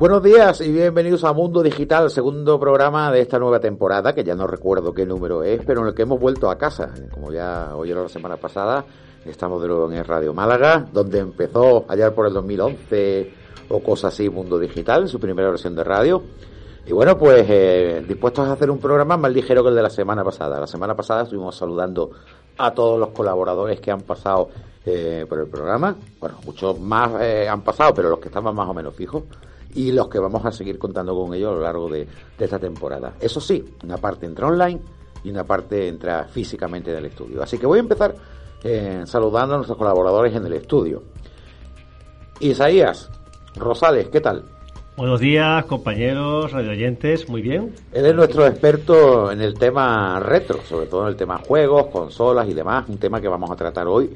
Buenos días y bienvenidos a Mundo Digital, segundo programa de esta nueva temporada, que ya no recuerdo qué número es, pero en el que hemos vuelto a casa. Como ya oyeron la semana pasada, estamos de nuevo en Radio Málaga, donde empezó allá por el 2011 o cosas así Mundo Digital, su primera versión de radio. Y bueno, pues eh, dispuestos a hacer un programa más ligero que el de la semana pasada. La semana pasada estuvimos saludando a todos los colaboradores que han pasado eh, por el programa. Bueno, muchos más eh, han pasado, pero los que estaban más o menos fijos y los que vamos a seguir contando con ellos a lo largo de, esta temporada. Eso sí, una parte entra online y una parte entra físicamente en el estudio. Así que voy a empezar eh, saludando a nuestros colaboradores en el estudio. Isaías Rosales, ¿qué tal? Buenos días, compañeros, radioyentes, muy bien. Él es nuestro experto en el tema retro, sobre todo en el tema juegos, consolas y demás, un tema que vamos a tratar hoy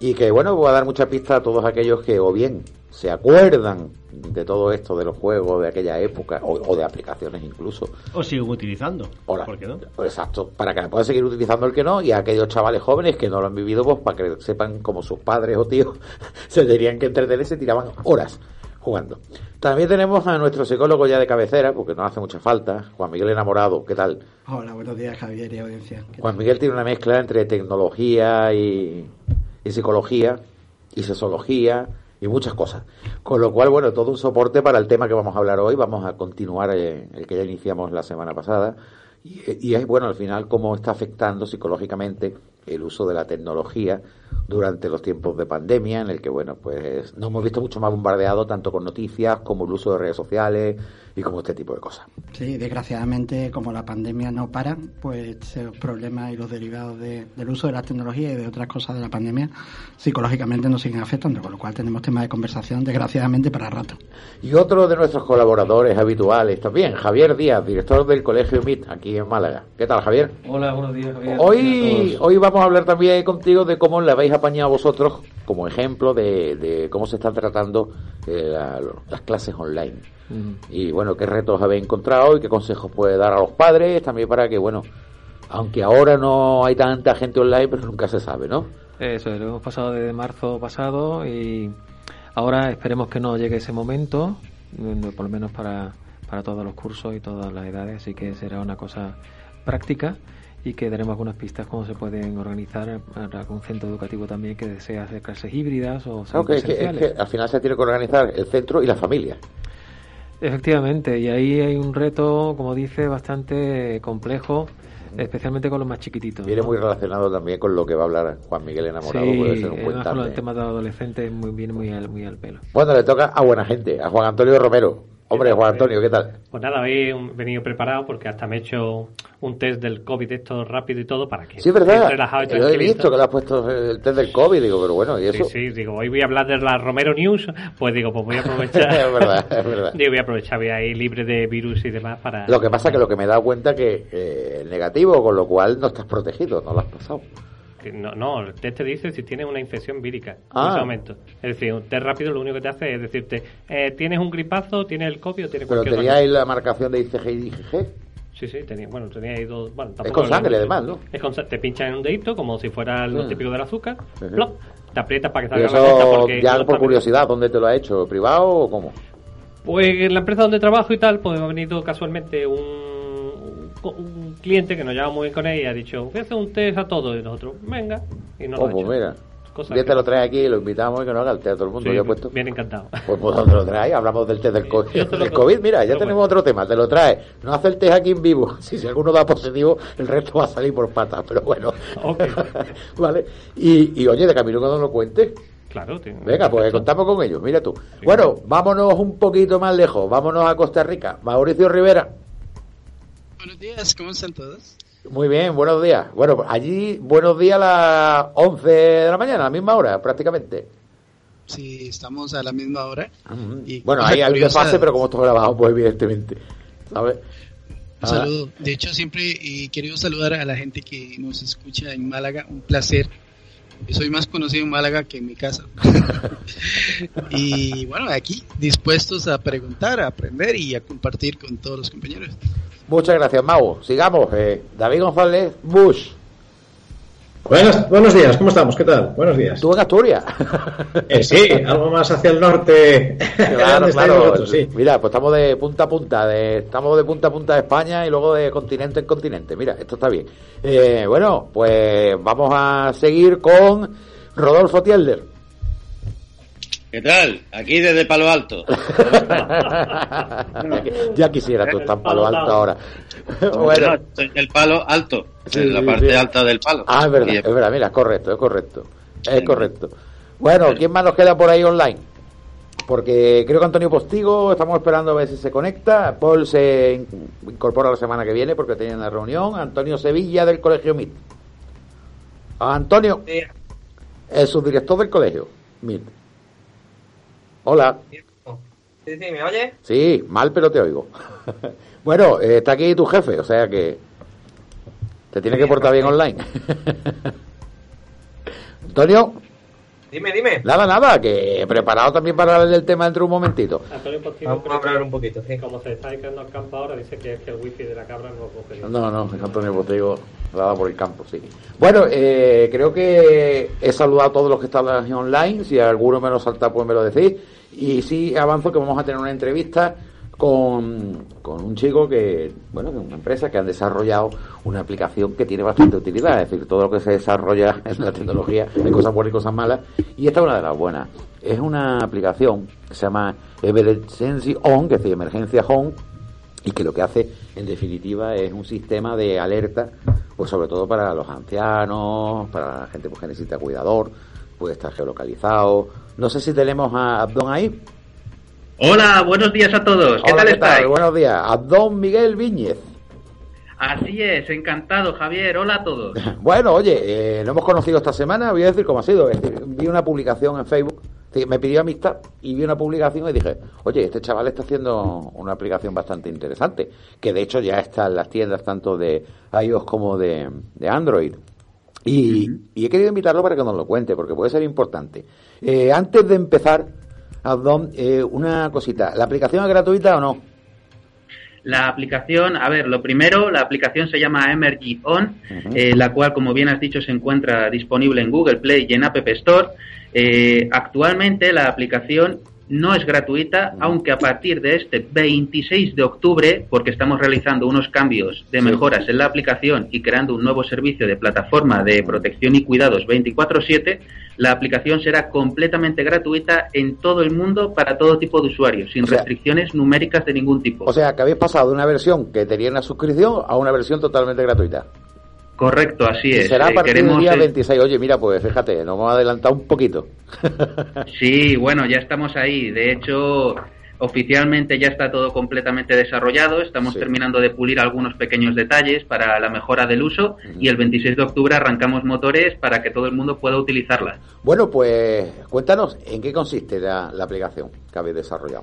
y que bueno, voy a dar mucha pista a todos aquellos que o bien se acuerdan de todo esto de los juegos de aquella época o, de aplicaciones incluso. O siguen utilizando. ¿Por qué no? Exacto, para que puedan seguir utilizando el que no y a aquellos chavales jóvenes que no lo han vivido, pues para que sepan como sus padres o tíos se tendrían que entretener y se tiraban horas jugando. También tenemos a nuestro psicólogo ya de cabecera, porque no hace mucha falta, Juan Miguel Enamorado. ¿Qué tal? Hola, buenos días, Javier y audiencia. Juan Miguel tiene una mezcla entre tecnología y, y psicología y sexología y muchas cosas. Con lo cual, bueno, todo un soporte para el tema que vamos a hablar hoy. Vamos a continuar eh, el que ya iniciamos la semana pasada. Y, y, es, bueno, al final, cómo está afectando psicológicamente el uso de la tecnología durante los tiempos de pandemia, en el que, bueno, pues nos hemos visto mucho más bombardeado tanto con noticias como el uso de redes sociales y como este tipo de cosas. Sí, desgraciadamente, como la pandemia no para, pues los problemas y los derivados del uso de la tecnología y de otras cosas de la pandemia psicológicamente nos siguen afectando, con lo cual tenemos temas de conversación, desgraciadamente, para rato. Y otro de nuestros colaboradores habituales también, Javier Díaz, director del Colegio MIT, aquí en Málaga. ¿Qué tal, Javier? Hola, buenos días, Javier. Hoy, hoy vamos a hablar también contigo de cómo le habéis apañado vosotros como ejemplo de, cómo se están tratando eh, las clases online. Y bueno, qué retos habéis encontrado y qué consejos puede dar a los padres también para que, bueno, aunque ahora no hay tanta gente online, pero nunca se sabe, ¿no? Eso, lo hemos pasado desde marzo pasado y ahora esperemos que no llegue ese momento, mm, por lo menos para, para todos los cursos y todas las edades, así que será una cosa práctica y que daremos algunas pistas cómo se pueden organizar un centro educativo también que desea hacer clases híbridas o claro, que, es que, al final se tiene que organizar el centro y la familia. Efectivamente, y ahí hay un reto, como dice, bastante complejo, especialmente con los más chiquititos. Viene muy relacionado también con lo que va a hablar Juan Miguel Enamorado, sí, puede ser un buen con el tema de adolescentes viene muy muy al pelo. Bueno, le toca a buena gente, a Juan Antonio Romero. Hombre, Juan Antonio, ¿qué tal? Pues nada, hoy he venido preparado porque hasta me he hecho un test del COVID esto rápido y todo para que Sí, verdad. Yo he visto que le has puesto el test del COVID, digo, pero bueno, ¿y eso? Sí, sí, digo, hoy voy a hablar de la Romero News, pues digo, pues voy a aprovechar. es verdad, es verdad. Digo, voy a aprovechar, voy a ir libre de virus y demás para... Lo que pasa es que lo que me he dado cuenta que eh, negativo, con lo cual no estás protegido, no lo has pasado. No, no, el test te dice si tienes una infección vírica en ah. ese momento. Es decir, un test rápido lo único que te hace es decirte, eh, ¿tienes un gripazo, tienes el COVID o tienes Pero teníais la marcación de ICG y IgG. Sí, sí, tenía, bueno, tenía ahí dos... Bueno, es con sangre, además, ¿no? Es con, te pinchan en un dedito, como si fuera lo ah. típico del azúcar, te aprietas para que salga la porque ya por curiosidad, ¿dónde te lo ha hecho? ¿Privado o cómo? Pues en la empresa donde trabajo y tal, pues me ha venido casualmente un un cliente que nos lleva muy bien con él y ha dicho, voy a hacer un test a todos y nosotros, venga, y nos oh, lo pues mira. Ya te lo trae aquí y lo invitamos y que nos haga el test a todo el mundo. Sí, puesto. Bien encantado. Pues vosotros lo trae, hablamos del test del, COVID. Mira, ya tenemos otro tema, te lo trae. No hace el test aquí en vivo. Si, si alguno da positivo, el resto va a salir por patas, pero bueno. vale. Y, y oye, de camino cuando lo cuentes. Claro, Venga, pues contamos con ellos, mira tú. bueno, vámonos un poquito más lejos, vámonos a Costa Rica. Mauricio Rivera. Buenos días, ¿cómo están todos? Muy bien, buenos días. Bueno, allí buenos días a las 11 de la mañana, a la misma hora prácticamente. Sí, estamos a la misma hora. y bueno, hay algo de fase, pero como esto grabado, pues evidentemente. ¿sabes? Un saludo. De hecho, siempre he querido saludar a la gente que nos escucha en Málaga. Un placer. Soy más conocido en Málaga que en mi casa. y bueno, aquí dispuestos a preguntar, a aprender y a compartir con todos los compañeros. Muchas gracias, Mau. Sigamos. Eh, David González Bush. Buenas, buenos días, ¿cómo estamos? ¿Qué tal? Buenos días. Tú en Asturias. Eh, sí, algo más hacia el norte. Claro, ¿Dónde estáis claro. vosotros? Sí. Mira, pues estamos de punta a punta, de, estamos de punta a punta de España y luego de continente en continente. Mira, esto está bien. Eh, bueno, pues vamos a seguir con Rodolfo Tielder. ¿Qué tal? Aquí desde Palo Alto. ya quisiera tú estar en Palo Alto ahora. Bueno, en el palo alto, Sí, en la parte sí. alta del palo. ah, es verdad, es verdad, mira, es correcto, es correcto. Es correcto. Bueno, ¿quién más nos queda por ahí online? Porque creo que Antonio Postigo, estamos esperando a ver si se conecta. Paul se in- incorpora la semana que viene porque tiene una reunión. Antonio Sevilla del Colegio MIT. Antonio, el subdirector del colegio MIT. Hola. Sí, sí, ¿me oye? Sí, mal, pero te oigo. bueno, eh, está aquí tu jefe, o sea que te tiene que portar bien online. Antonio, Dime, dime. nada, nada, que preparado también para hablar del tema dentro de un momentito. Antonio Postigo, Vamos a hablar un poquito, sí. como se está quedando al campo ahora, dice que es que el wifi de la cabra no lo coge. No, no, es Antonio Postigo, dada por el campo, sí. Bueno, eh, creo que he saludado a todos los que están online. Si alguno me lo salta, pues me lo decís. Y sí, avanzo que vamos a tener una entrevista con, con un chico que, bueno, de una empresa que han desarrollado una aplicación que tiene bastante utilidad. Es decir, todo lo que se desarrolla en la tecnología, hay cosas buenas y cosas malas. Y esta es una de las buenas. Es una aplicación que se llama Emergency On, que es decir, Emergencia Home, y que lo que hace en definitiva es un sistema de alerta pues sobre todo para los ancianos para la gente pues, que necesita cuidador puede estar geolocalizado no sé si tenemos a Abdón ahí Hola, buenos días a todos. ¿Qué Hola, tal estáis? buenos días Abdón Miguel Viñez Así es, encantado, Javier. Hola a todos. bueno oye eh, lo hemos conocido esta semana voy a decir cómo ha sido vi una publicación en Facebook me pidió amistad y vi una publicación y dije, oye, este chaval está haciendo una aplicación bastante interesante, que de hecho ya está en las tiendas tanto de iOS como de, de Android. Y, y he querido invitarlo para que nos lo cuente, porque puede ser importante. Eh, antes de empezar, Abdón, eh, una cosita, ¿la aplicación es gratuita o no? La aplicación, a ver, lo primero, la aplicación se llama Emergy On, eh, la cual, como bien has dicho, se encuentra disponible en Google Play y en App Store. Eh, actualmente la aplicación no es gratuita, aunque a partir de este 26 de octubre, porque estamos realizando unos cambios de mejoras en la aplicación y creando un nuevo servicio de plataforma de protección y cuidados 24/7, la aplicación será completamente gratuita en todo el mundo para todo tipo de usuarios, sin O sea- restricciones numéricas de ningún tipo. O sea, que habéis pasado de una versión que tenía una suscripción a una versión totalmente gratuita. Correcto, así es. será a Eh, partir del día el- 26. Oye, mira, pues fíjate, nos hemos adelantado un poquito. Sí, bueno, ya estamos ahí. De hecho, oficialmente ya está todo completamente desarrollado. Estamos Sí. terminando de pulir algunos pequeños detalles para la mejora del uso y el 26 de octubre arrancamos motores para que todo el mundo pueda utilizarla. Bueno, pues cuéntanos en qué consiste la, la aplicación que habéis desarrollado.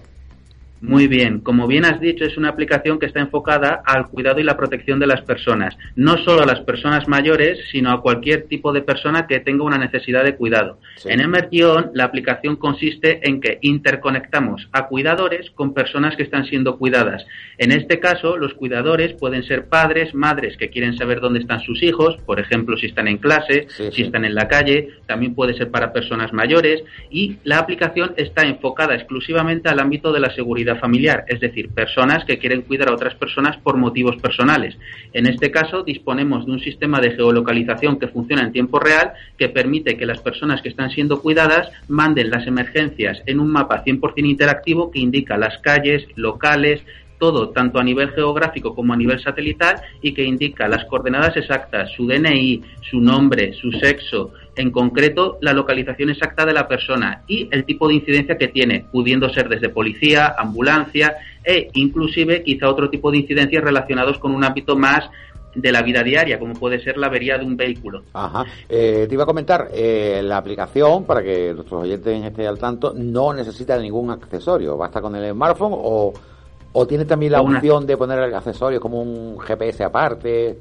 Muy bien, como bien has dicho, es una aplicación que está enfocada al cuidado y la protección de las personas, no solo a las personas mayores, sino a cualquier tipo de persona que tenga una necesidad de cuidado. Sí. En Emergion, la aplicación consiste en que interconectamos a cuidadores con personas que están siendo cuidadas. En este caso, los cuidadores pueden ser padres, madres que quieren saber dónde están sus hijos, por ejemplo, si están en clase, Sí, si están en la calle, también puede ser para personas mayores y la aplicación está enfocada exclusivamente al ámbito de la seguridad familiar, es decir, personas que quieren cuidar a otras personas por motivos personales. En este caso, disponemos de un sistema de geolocalización que funciona en tiempo real que permite que las personas que están siendo cuidadas manden las emergencias en un mapa 100% interactivo que indica las calles, locales, todo, tanto a nivel geográfico como a nivel satelital, y que indica las coordenadas exactas, su DNI, su nombre, su sexo, en concreto la localización exacta de la persona y el tipo de incidencia que tiene, pudiendo ser desde policía, ambulancia e inclusive quizá otro tipo de incidencias relacionados con un ámbito más de la vida diaria, como puede ser la avería de un vehículo. Ajá. Eh, te iba a comentar, eh, la aplicación, para que nuestros oyentes estén al tanto, no necesita ningún accesorio. Basta con el smartphone o, o tiene también la una- opción de poner accesorios como un GPS aparte.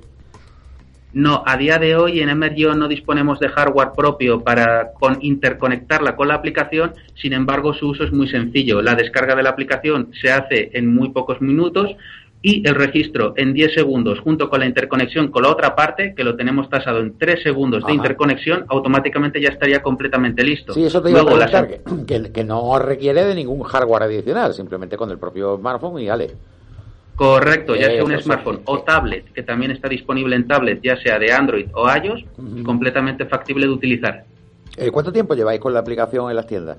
No, a día de hoy en Emergio no disponemos de hardware propio para con- interconectarla con la aplicación, sin embargo su uso es muy sencillo. La descarga de la aplicación se hace en muy pocos minutos, y el registro en 10 segundos junto con la interconexión con la otra parte, que lo tenemos tasado en 3 segundos de interconexión, automáticamente ya estaría completamente listo. Sí, eso te iba Luego, a preguntar, que, que- que no requiere de ningún hardware adicional, simplemente con el propio smartphone y ale. Correcto, ya sea Eso un sí. smartphone o tablet, que también está disponible en tablet, ya sea de Android o iOS, completamente factible de utilizar. Eh, ¿Cuánto tiempo lleváis con la aplicación en las tiendas?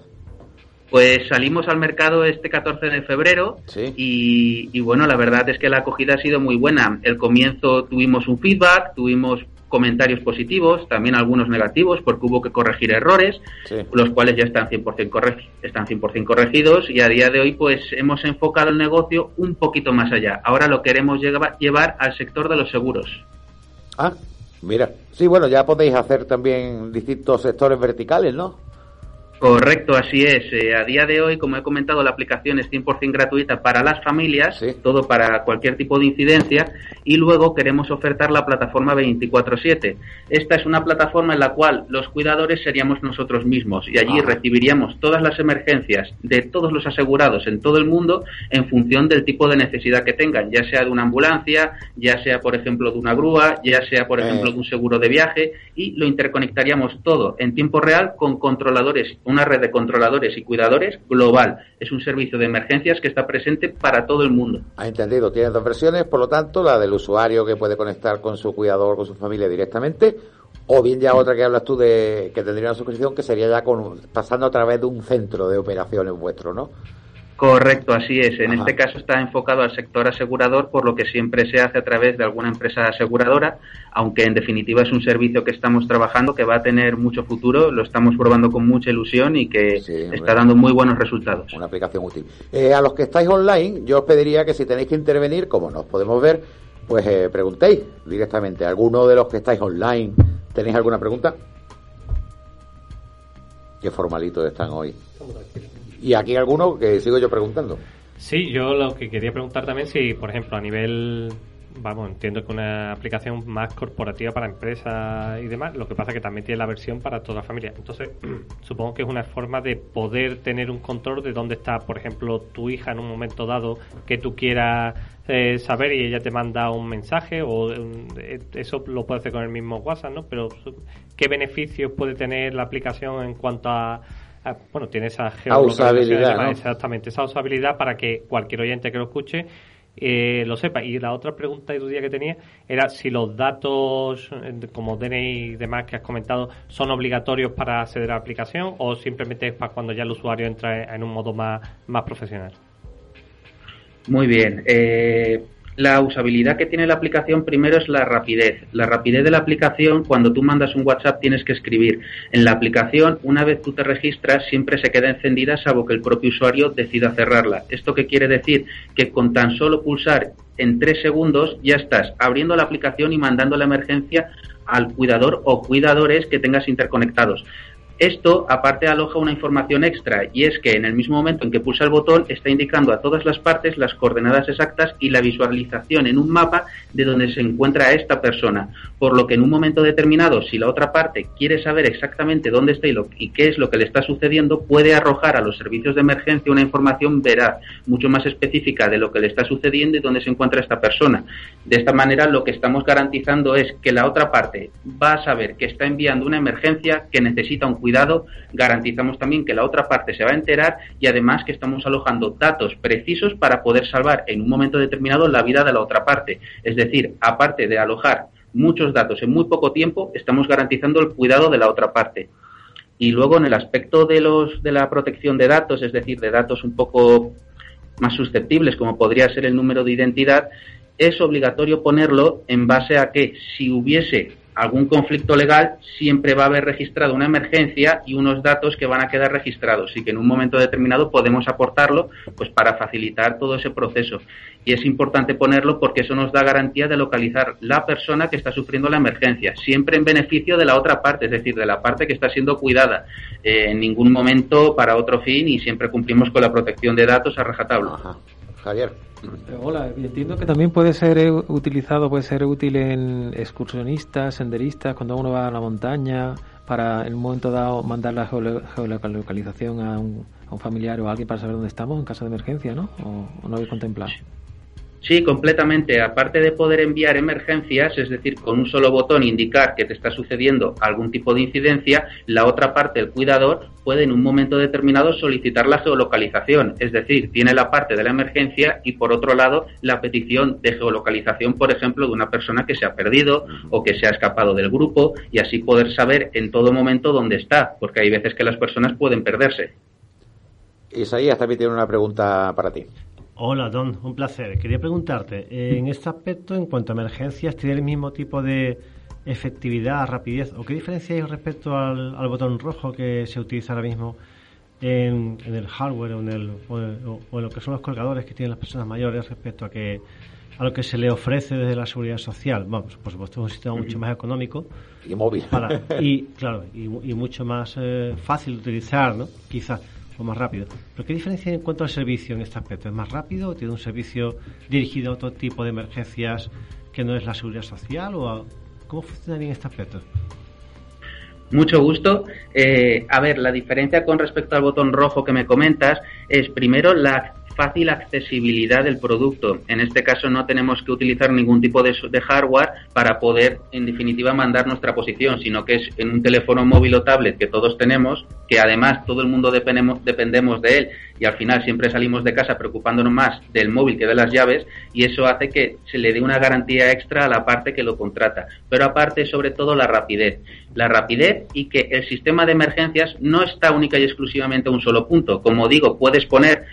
Pues salimos al mercado este 14 de febrero Sí. y, y bueno, la verdad es que la acogida ha sido muy buena. El comienzo tuvimos un feedback, tuvimos comentarios positivos, también algunos negativos, porque hubo que corregir errores, Sí. los cuales ya están 100%, corregi- están 100 corregidos y a día de hoy pues hemos enfocado el negocio un poquito más allá. Ahora lo queremos lleva- llevar al sector de los seguros. Ah, mira. Sí, bueno, ya podéis hacer también distintos sectores verticales, ¿no? Correcto, así es. Eh, a día de hoy, como he comentado, la aplicación es 100% gratuita para las familias, todo para cualquier tipo de incidencia, y luego queremos ofertar la plataforma 24/7. Esta es una plataforma en la cual los cuidadores seríamos nosotros mismos y allí recibiríamos todas las emergencias de todos los asegurados en todo el mundo en función del tipo de necesidad que tengan, ya sea de una ambulancia, ya sea, por ejemplo, de una grúa, ya sea, por Eh. ejemplo, de un seguro de viaje, y lo interconectaríamos todo en tiempo real con controladores, una red de controladores y cuidadores global. Es un servicio de emergencias que está presente para todo el mundo. Ha entendido, tiene dos versiones, por lo tanto, la del usuario que puede conectar con su cuidador, con su familia directamente, o bien ya otra que hablas tú de que tendría una suscripción que sería ya con, pasando a través de un centro de operaciones vuestro, ¿no? Correcto, así es. En Ajá. este caso está enfocado al sector asegurador, por lo que siempre se hace a través de alguna empresa aseguradora, aunque en definitiva es un servicio que estamos trabajando, que va a tener mucho futuro, lo estamos probando con mucha ilusión y que está dando muy buenos resultados. Una aplicación útil. Eh, a los que estáis online, yo os pediría que si tenéis que intervenir, como nos podemos ver, pues eh, preguntéis directamente. ¿Alguno de los que estáis online tenéis alguna pregunta? Qué formalitos están hoy. Y aquí alguno que sigo yo preguntando. Sí, yo lo que quería preguntar también si, por ejemplo, a nivel, vamos, entiendo que una aplicación más corporativa para empresas y demás, lo que pasa que también tiene la versión para toda la familia. Entonces, supongo que es una forma de poder tener un control de dónde está, por ejemplo, tu hija en un momento dado que tú quieras eh, saber y ella te manda un mensaje o eh, eso lo puede hacer con el mismo WhatsApp, ¿no? Pero ¿qué beneficios puede tener la aplicación en cuanto a a- bueno, tiene esa geolocalización. Exactamente, esa usabilidad para que cualquier oyente que lo escuche eh, lo sepa. Y la otra pregunta y duda que tenía era si los datos eh, como DNI y demás que has comentado son obligatorios para acceder a la aplicación o simplemente es para cuando ya el usuario entra en un modo más, más profesional. Muy bien. Eh, la usabilidad que tiene la aplicación primero es la rapidez. La rapidez de la aplicación, cuando tú mandas un WhatsApp tienes que escribir. En la aplicación, una vez tú te registras, siempre se queda encendida salvo que el propio usuario decida cerrarla. ¿Esto qué quiere decir? Que con tan solo pulsar en tres segundos ya estás abriendo la aplicación y mandando la emergencia al cuidador o cuidadores que tengas interconectados. Esto, aparte, aloja una información extra y es que en el mismo momento en que pulsa el botón está indicando a todas las partes las coordenadas exactas y la visualización en un mapa de donde se encuentra esta persona. Por lo que en un momento determinado, si la otra parte quiere saber exactamente dónde está y, lo- y qué es lo que le está sucediendo, puede arrojar a los servicios de emergencia una información veraz, mucho más específica de lo que le está sucediendo y dónde se encuentra esta persona. De esta manera, lo que estamos garantizando es que la otra parte va a saber que está enviando una emergencia, que necesita un cuidado, garantizamos también que la otra parte se va a enterar y además que estamos alojando datos precisos para poder salvar en un momento determinado la vida de la otra parte. Es decir, aparte de alojar muchos datos en muy poco tiempo, estamos garantizando el cuidado de la otra parte. Y luego en el aspecto de los de la protección de datos, es decir, de datos un poco más susceptibles, como podría ser el número de identidad, es obligatorio ponerlo en base a que si hubiese algún conflicto legal, siempre va a haber registrado una emergencia y unos datos que van a quedar registrados y que en un momento determinado podemos aportarlo pues para facilitar todo ese proceso. Y es importante ponerlo porque eso nos da garantía de localizar la persona que está sufriendo la emergencia, siempre en beneficio de la otra parte, es decir, de la parte que está siendo cuidada. Eh, en ningún momento para otro fin y siempre cumplimos con la protección de datos a rajatabla. Javier. Eh, Hola, entiendo que también puede ser eh, utilizado, puede ser útil en excursionistas, senderistas, cuando uno va a la montaña, para en un momento dado mandar la geolo- geolocalización a un, a un familiar o a alguien para saber dónde estamos en caso de emergencia, ¿no? ¿O, o no habéis contemplado? Sí, completamente. Aparte de poder enviar emergencias, es decir, con un solo botón indicar que te está sucediendo algún tipo de incidencia, la otra parte, el cuidador, puede en un momento determinado solicitar la geolocalización. Es decir, tiene la parte de la emergencia y por otro lado la petición de geolocalización, por ejemplo, de una persona que se ha perdido o que se ha escapado del grupo y así poder saber en todo momento dónde está, porque hay veces que las personas pueden perderse. Isaías también tiene una pregunta para ti. Hola, Don, un placer. Quería preguntarte, en este aspecto, en cuanto a emergencias, ¿tiene el mismo tipo de efectividad, rapidez? ¿O qué diferencia hay respecto al, botón rojo que se utiliza ahora mismo en, el hardware o en, el, o, en lo que son los colgadores que tienen las personas mayores respecto a que a lo que se le ofrece desde la seguridad social. Vamos, por supuesto, es un sistema mucho más económico. Y móvil. y, claro, y, mucho más eh, fácil de utilizar, ¿no? Quizás o más rápido. ¿Pero qué diferencia en cuanto al servicio en este aspecto? ¿Es más rápido tiene un servicio dirigido a otro tipo de emergencias que no es la seguridad social? o ¿Cómo funcionaría en este aspecto? Mucho gusto. Eh, a ver, la diferencia con respecto al botón rojo que me comentas es primero la fácil accesibilidad del producto. En este caso no tenemos que utilizar ningún tipo de, hardware para poder, en definitiva, mandar nuestra posición, sino que es en un teléfono móvil o tablet que todos tenemos, que además todo el mundo dependemos, dependemos de él y al final siempre salimos de casa preocupándonos más del móvil que de las llaves y eso hace que se le dé una garantía extra a la parte que lo contrata. Pero aparte, sobre todo, la rapidez. La rapidez y que el sistema de emergencias no está única y exclusivamente a un solo punto. Como digo, puedes poner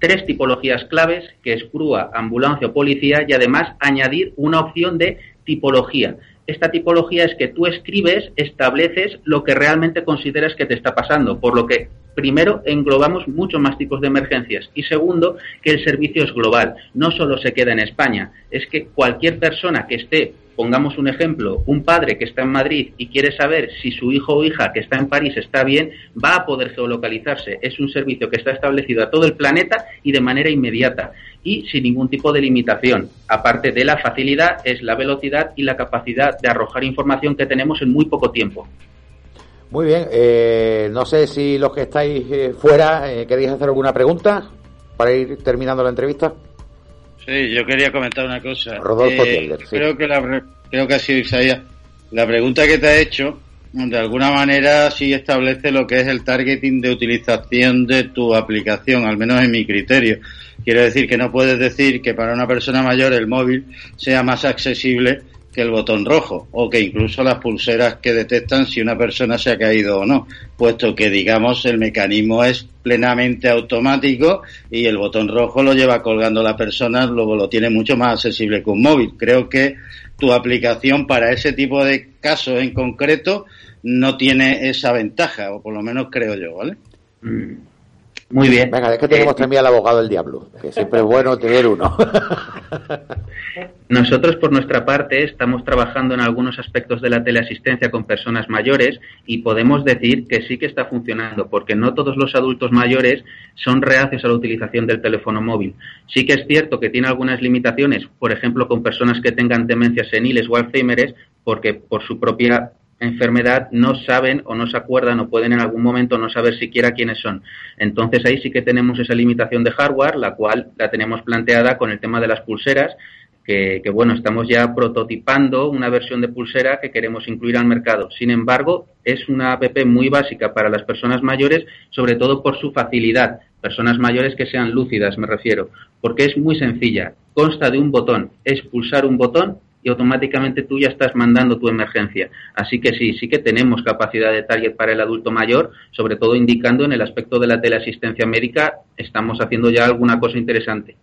tres tipologías claves, que es grúa, ambulancia o policía, y además añadir una opción de tipología. Esta tipología es que tú escribes, estableces lo que realmente consideras que te está pasando, por lo que primero englobamos muchos más tipos de emergencias y segundo que el servicio es global, no solo se queda en España, es que cualquier persona que esté pongamos un ejemplo, un padre que está en Madrid y quiere saber si su hijo o hija que está en París está bien, va a poder geolocalizarse. Es un servicio que está establecido a todo el planeta y de manera inmediata y sin ningún tipo de limitación. Aparte de la facilidad, es la velocidad y la capacidad de arrojar información que tenemos en muy poco tiempo. Muy bien, eh, no sé si los que estáis eh, fuera eh, queréis hacer alguna pregunta para ir terminando la entrevista. Sí, yo quería comentar una cosa. Rodolfo eh, Creo que la, creo que ha sido Isaías. La pregunta que te ha hecho, de alguna manera sí establece lo que es el targeting de utilización de tu aplicación, al menos en mi criterio. Quiero decir que no puedes decir que para una persona mayor el móvil sea más accesible que el botón rojo o que incluso las pulseras que detectan si una persona se ha caído o no, puesto que digamos el mecanismo es plenamente automático y el botón rojo lo lleva colgando la persona, luego lo tiene mucho más accesible que un móvil. Creo que tu aplicación para ese tipo de casos en concreto no tiene esa ventaja, o por lo menos creo yo, ¿vale? Mm. Muy bien. Venga, es que tenemos eh, también al abogado del diablo, que siempre es bueno tener uno. Nosotros, por nuestra parte, estamos trabajando en algunos aspectos de la teleasistencia con personas mayores y podemos decir que sí que está funcionando, porque no todos los adultos mayores son reacios a la utilización del teléfono móvil. Sí que es cierto que tiene algunas limitaciones, por ejemplo, con personas que tengan demencias seniles o Alzheimer, porque por su propia enfermedad no saben o no se acuerdan o pueden en algún momento no saber siquiera quiénes son. Entonces ahí sí que tenemos esa limitación de hardware, la cual la tenemos planteada con el tema de las pulseras, que, bueno, estamos ya prototipando una versión de pulsera que queremos incluir al mercado. Sin embargo, es una app muy básica para las personas mayores, sobre todo por su facilidad. Personas mayores que sean lúcidas, me refiero, porque es muy sencilla. Consta de un botón, es pulsar un botón y automáticamente tú ya estás mandando tu emergencia. Así que sí, sí que tenemos capacidad de target para el adulto mayor, sobre todo indicando en el aspecto de la teleasistencia médica, estamos haciendo ya alguna cosa interesante.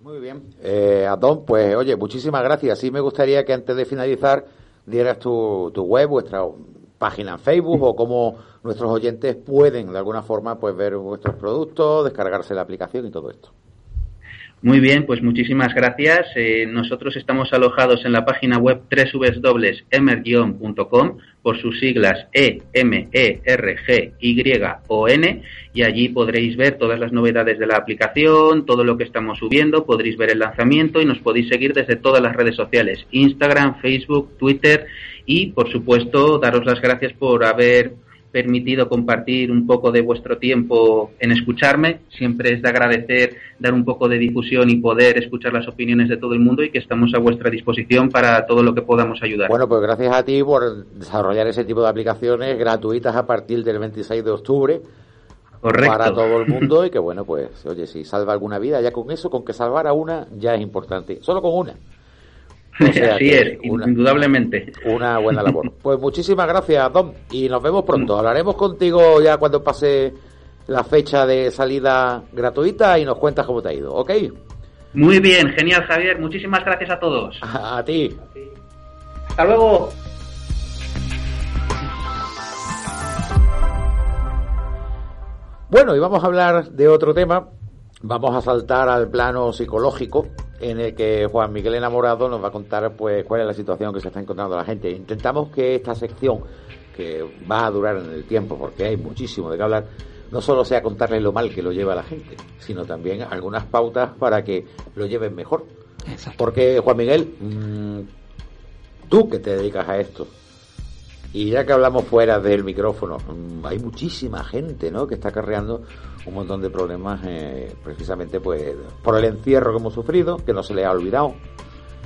Muy bien. Eh, Adón, pues oye, muchísimas gracias. Sí me gustaría que antes de finalizar dieras tu, tu web, vuestra página en Facebook o cómo nuestros oyentes pueden de alguna forma pues ver vuestros productos, descargarse la aplicación y todo esto. Muy bien, pues muchísimas gracias. Eh, nosotros estamos alojados en la página web www.emergion.com por sus siglas E M E R G Y O N y allí podréis ver todas las novedades de la aplicación, todo lo que estamos subiendo, podréis ver el lanzamiento y nos podéis seguir desde todas las redes sociales, Instagram, Facebook, Twitter y por supuesto daros las gracias por haber permitido compartir un poco de vuestro tiempo en escucharme. Siempre es de agradecer dar un poco de difusión y poder escuchar las opiniones de todo el mundo y que estamos a vuestra disposición para todo lo que podamos ayudar. Bueno, pues gracias a ti por desarrollar ese tipo de aplicaciones gratuitas a partir del 26 de octubre. Para todo el mundo y que bueno, pues oye, si salva alguna vida, ya con eso, con que salvara una, ya es importante. Solo con una. Así es, indudablemente. Una buena labor. Pues muchísimas gracias, Don, y nos vemos pronto. Hablaremos contigo ya cuando pase la fecha de salida gratuita y nos cuentas cómo te ha ido, ¿ok? Muy bien, genial, Javier. Muchísimas gracias a todos. A, ti. Hasta luego. Bueno, y vamos a hablar de otro tema. Vamos a saltar al plano psicológico en el que Juan Miguel Enamorado nos va a contar pues cuál es la situación que se está encontrando la gente. Intentamos que esta sección, que va a durar en el tiempo, porque hay muchísimo de qué hablar, no solo sea contarles lo mal que lo lleva la gente, sino también algunas pautas para que lo lleven mejor. Porque, Juan Miguel, mm, tú que te dedicas a esto, y ya que hablamos fuera del micrófono, mm, hay muchísima gente ¿no? que está acarreando un montón de problemas eh, precisamente pues por el encierro que hemos sufrido, que no se le ha olvidado,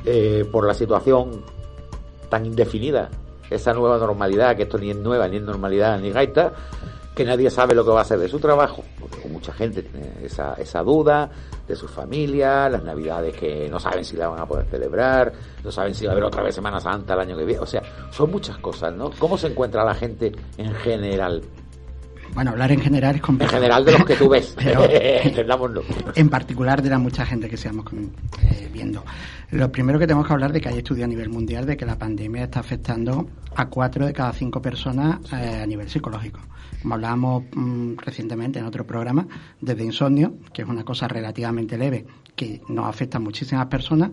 eh, por la situación tan indefinida, esa nueva normalidad, que esto ni es nueva, ni es normalidad, ni gaita, que nadie sabe lo que va a hacer de su trabajo, porque mucha gente tiene esa, esa duda de su familia, las navidades que no saben si la van a poder celebrar, no saben si va a haber otra vez Semana Santa el año que viene, o sea, son muchas cosas, ¿no? ¿Cómo se encuentra la gente en general? Bueno, hablar en general es complicado. En general de los que tú ves, pero en particular de la mucha gente que estamos eh, viendo. Lo primero que tenemos que hablar de que hay estudios a nivel mundial de que la pandemia está afectando a cuatro de cada cinco personas eh, a nivel psicológico como hablábamos mm, recientemente en otro programa, desde insomnio, que es una cosa relativamente leve, que nos afecta a muchísimas personas,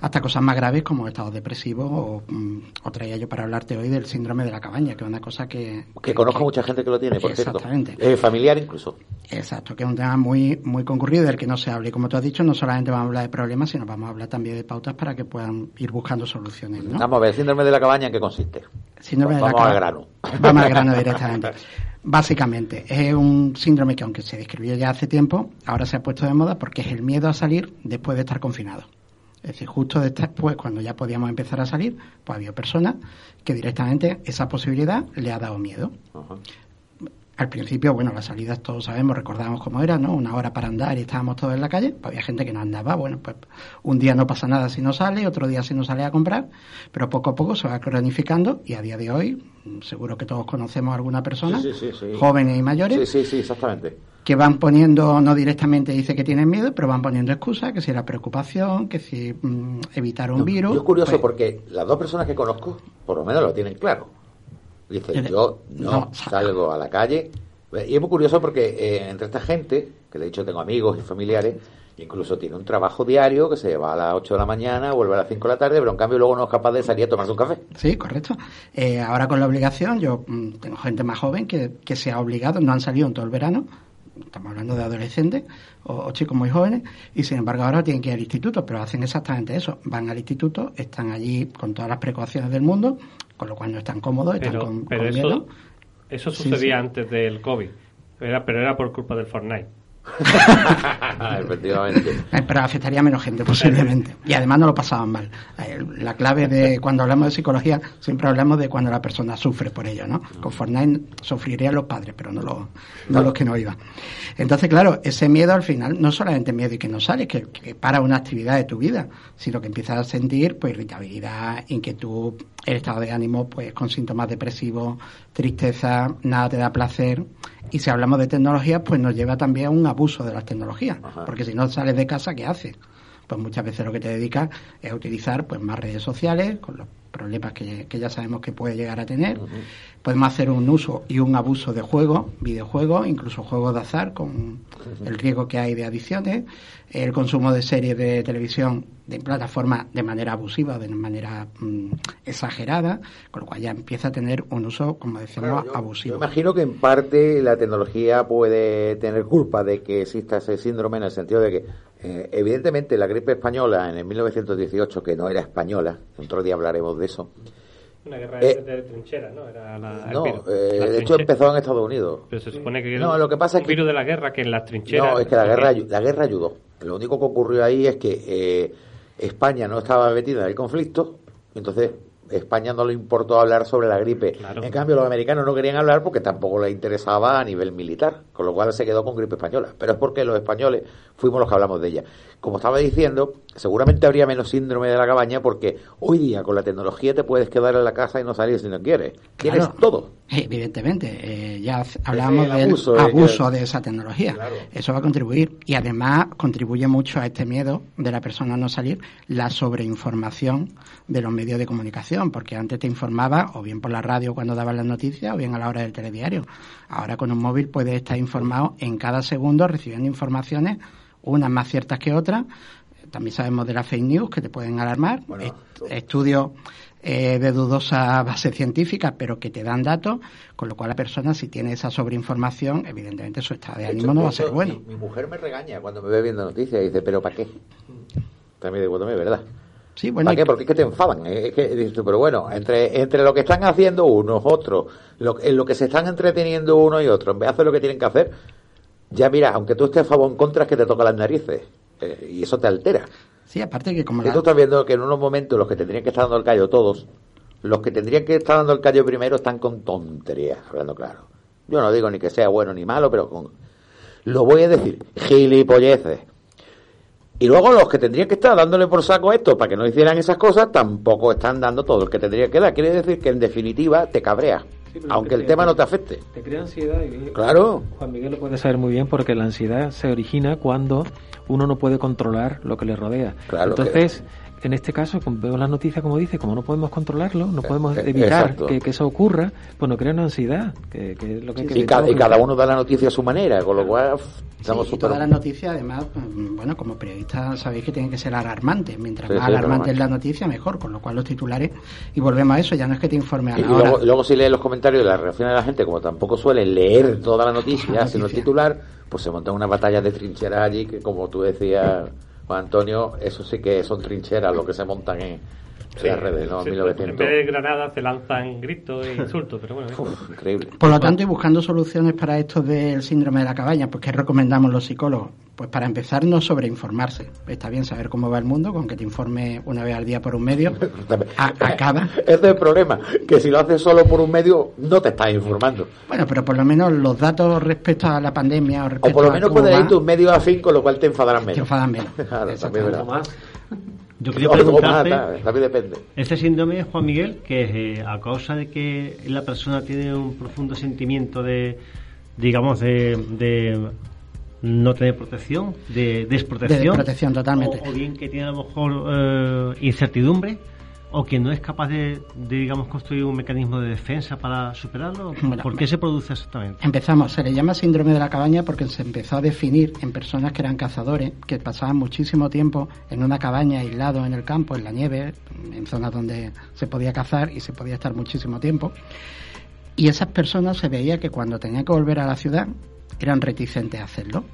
hasta cosas más graves como estados depresivos o, mm, o, traía yo para hablarte hoy del síndrome de la cabaña, que es una cosa que... Que, conozco mucha gente que lo tiene, por exactamente. cierto. familiar incluso. Exacto, que es un tema muy, muy concurrido del que no se habla. Y como tú has dicho, no solamente vamos a hablar de problemas, sino vamos a hablar también de pautas para que puedan ir buscando soluciones. ¿no? Vamos a ver, el síndrome de la cabaña, ¿en qué consiste? Síndrome de la cabaña. al grano. Vamos al grano directamente. Básicamente, es un síndrome que aunque se describió ya hace tiempo, ahora se ha puesto de moda porque es el miedo a salir después de estar confinado. Es decir, justo después, cuando ya podíamos empezar a salir, pues había personas que directamente esa posibilidad le ha dado miedo. Al principio, bueno, las salidas todos sabemos, recordamos cómo era, ¿no? Una hora para andar y estábamos todos en la calle, pues había gente que no andaba, bueno, pues un día no pasa nada si no sale, otro día si no sale a comprar, pero poco a poco se va cronificando y a día de hoy, seguro que todos conocemos a alguna persona, jóvenes y mayores, sí, sí, exactamente. que van poniendo, no directamente dice que tienen miedo, pero van poniendo excusas, que si la preocupación, que si mm, evitar un virus. Yo es curioso pues porque las dos personas que conozco, por lo menos lo tienen claro Dice, yo no, salgo a la calle. Y es muy curioso porque eh, entre esta gente, que de hecho tengo amigos y familiares, incluso tiene un trabajo diario que se va a las 8 de la mañana, vuelve a las 5 de la tarde, pero en cambio luego no es capaz de salir a tomarse un café. Sí, correcto. Eh, ahora con la obligación, yo mm, tengo gente más joven que, que se ha obligado, no han salido en todo el verano, estamos hablando de adolescentes o, chicos muy jóvenes, y sin embargo ahora tienen que ir al instituto, pero hacen exactamente eso, van al instituto, están allí con todas las precauciones del mundo, con lo cual no están cómodos, están con, pero eso, miedo. Eso sucedía antes del COVID, era, pero era por culpa del Fortnite. Efectivamente. Pero afectaría menos gente posiblemente. Y además no lo pasaban mal. Eh, la clave de cuando hablamos de psicología, siempre hablamos de cuando la persona sufre por ello, ¿no? Con Fortnite sufrirían los padres, pero no, lo, no los que no iban. Entonces, claro, ese miedo al final no solamente miedo y que no sales, que, que para una actividad de tu vida, sino que empiezas a sentir pues irritabilidad, inquietud, el estado de ánimo pues con síntomas depresivos, tristeza, nada te da placer. Y si hablamos de tecnología, pues nos lleva también a un abuso de las tecnologías. Porque si no sales de casa, ¿qué haces? Pues muchas veces lo que te dedicas es a utilizar pues más redes sociales, con los problemas que, ya sabemos que puede llegar a tener. Podemos hacer un uso y un abuso de juegos, videojuegos, incluso juegos de azar, con el riesgo que hay de adicciones, el consumo de series de televisión de plataforma de manera abusiva, de manera mm, exagerada, con lo cual ya empieza a tener un uso, como decimos, abusivo. Yo imagino que en parte la tecnología puede tener culpa de que exista ese síndrome en el sentido de que, eh, evidentemente, la gripe española en el 1918, que no era española, otro día hablaremos de eso, Una guerra Eh, de, trincheras, ¿no? Era la, el No, virus. eh, de hecho empezó en Estados Unidos. Pero se supone que No, lo que pasa es que- virus de la guerra que en las trincheras. No, es que la guerra, la guerra ayudó. Lo único que ocurrió ahí es que eh, España no estaba metida en el conflicto, entonces España no le importó hablar sobre la gripe. Claro. En cambio, los americanos no querían hablar porque tampoco les interesaba a nivel militar, con lo cual se quedó con gripe española. Pero es porque los españoles fuimos los que hablamos de ella. Como estaba diciendo, seguramente habría menos síndrome de la cabaña porque hoy día con la tecnología te puedes quedar en la casa y no salir si no quieres. Tienes Claro. todo. Evidentemente, eh, ya hablábamos el del abuso, abuso, eh, de esa tecnología. Claro. Eso va a contribuir y además contribuye mucho a este miedo de la persona a no salir, la sobreinformación de los medios de comunicación, porque antes te informaba o bien por la radio cuando daban las noticias o bien a la hora del telediario. Ahora con un móvil puedes estar informado en cada segundo recibiendo informaciones, unas más ciertas que otras. También sabemos de las fake news que te pueden alarmar. Bueno, Est- estudios eh, de dudosa base científica, pero que te dan datos, con lo cual la persona, si tiene esa sobreinformación, evidentemente su estado de De ánimo hecho, no va a ser bueno. Mi, mi mujer me regaña cuando me ve viendo noticias y dice, ¿pero para qué? También digo, también es verdad. Sí, bueno, ¿Para y- qué? Porque es que te enfadan. pero bueno, entre, entre lo que están haciendo unos, otros, lo, en lo que se están entreteniendo uno y otro, en vez de hacer lo que tienen que hacer, ya mira, aunque tú estés a favor o en contra, es que te toca las narices. Eh, y eso te altera. sí, aparte que como la, tú estás viendo que en unos momentos los que tendrían que estar dando el callo todos, los que tendrían que estar dando el callo primero están con tonterías, hablando claro. Yo no digo ni que sea bueno ni malo, pero con... Lo voy a decir, gilipolleces. Y luego los que tendrían que estar dándole por saco esto para que no hicieran esas cosas, tampoco están dando todo el que tendría que dar. Quiere decir que en definitiva te cabrea, Sí, aunque que el te- tema no te afecte. Te crea ansiedad. Y, Claro. Juan Miguel lo puede saber muy bien porque la ansiedad se origina cuando uno no puede controlar lo que le rodea. Claro que- Entonces, en este caso, veo las noticias, como dice, como no podemos controlarlo, no podemos eh, evitar que, que eso ocurra, pues nos crea una ansiedad, que, que es lo que hay que Y, ca- y cada uno da la noticia a su manera, con lo cual estamos Sí, y súper... todas las noticias, además, mm, bueno, como periodistas sabéis que tienen que ser alarmantes. Mientras Sí, más sí, alarmante es la noticia, mejor. Con lo cual los titulares, y volvemos a eso, ya no es que te informe a Y la hora. luego, luego si lees los comentarios y las reacciones de la gente, como tampoco suelen leer toda la noticia, La sino el noticia. titular, pues se montan una batalla de trincheras allí que, como tú decías, Antonio, eso sí que son trincheras lo que se montan en, en. Sí, 1900. En vez de granadas se lanzan gritos e insultos, pero bueno. Uf, increíble. Por lo tanto, y buscando soluciones para esto del síndrome de la cabaña, pues ¿qué recomendamos los psicólogos? Pues para empezar, no sobreinformarse. Está bien saber cómo va el mundo, con que te informe una vez al día por un medio. A- acaba. Ese es el problema, que si lo haces solo por un medio, no te estás informando. Bueno, pero por lo menos los datos respecto a la pandemia o O respecto por lo menos puedes ir tus medios afín, con lo cual te enfadarán menos. te enfadan menos. Claro, también es verdad. Yo quería preguntarte, también depende. este síndrome, Juan Miguel, que eh, a causa de que la persona tiene un profundo sentimiento de, digamos, de, de no tener protección, de desprotección. De desprotección, totalmente. O, o bien que tiene a lo mejor eh, incertidumbre, o que no es capaz de, de, digamos, construir un mecanismo de defensa para superarlo. Bueno, ¿Por qué se produce exactamente? Empezamos, se le llama síndrome de la cabaña porque se empezó a definir en personas que eran cazadores, que pasaban muchísimo tiempo en una cabaña aislado en el campo, en la nieve, en zonas donde se podía cazar y se podía estar muchísimo tiempo. Y esas personas se veía que cuando tenían que volver a la ciudad eran reticentes a hacerlo.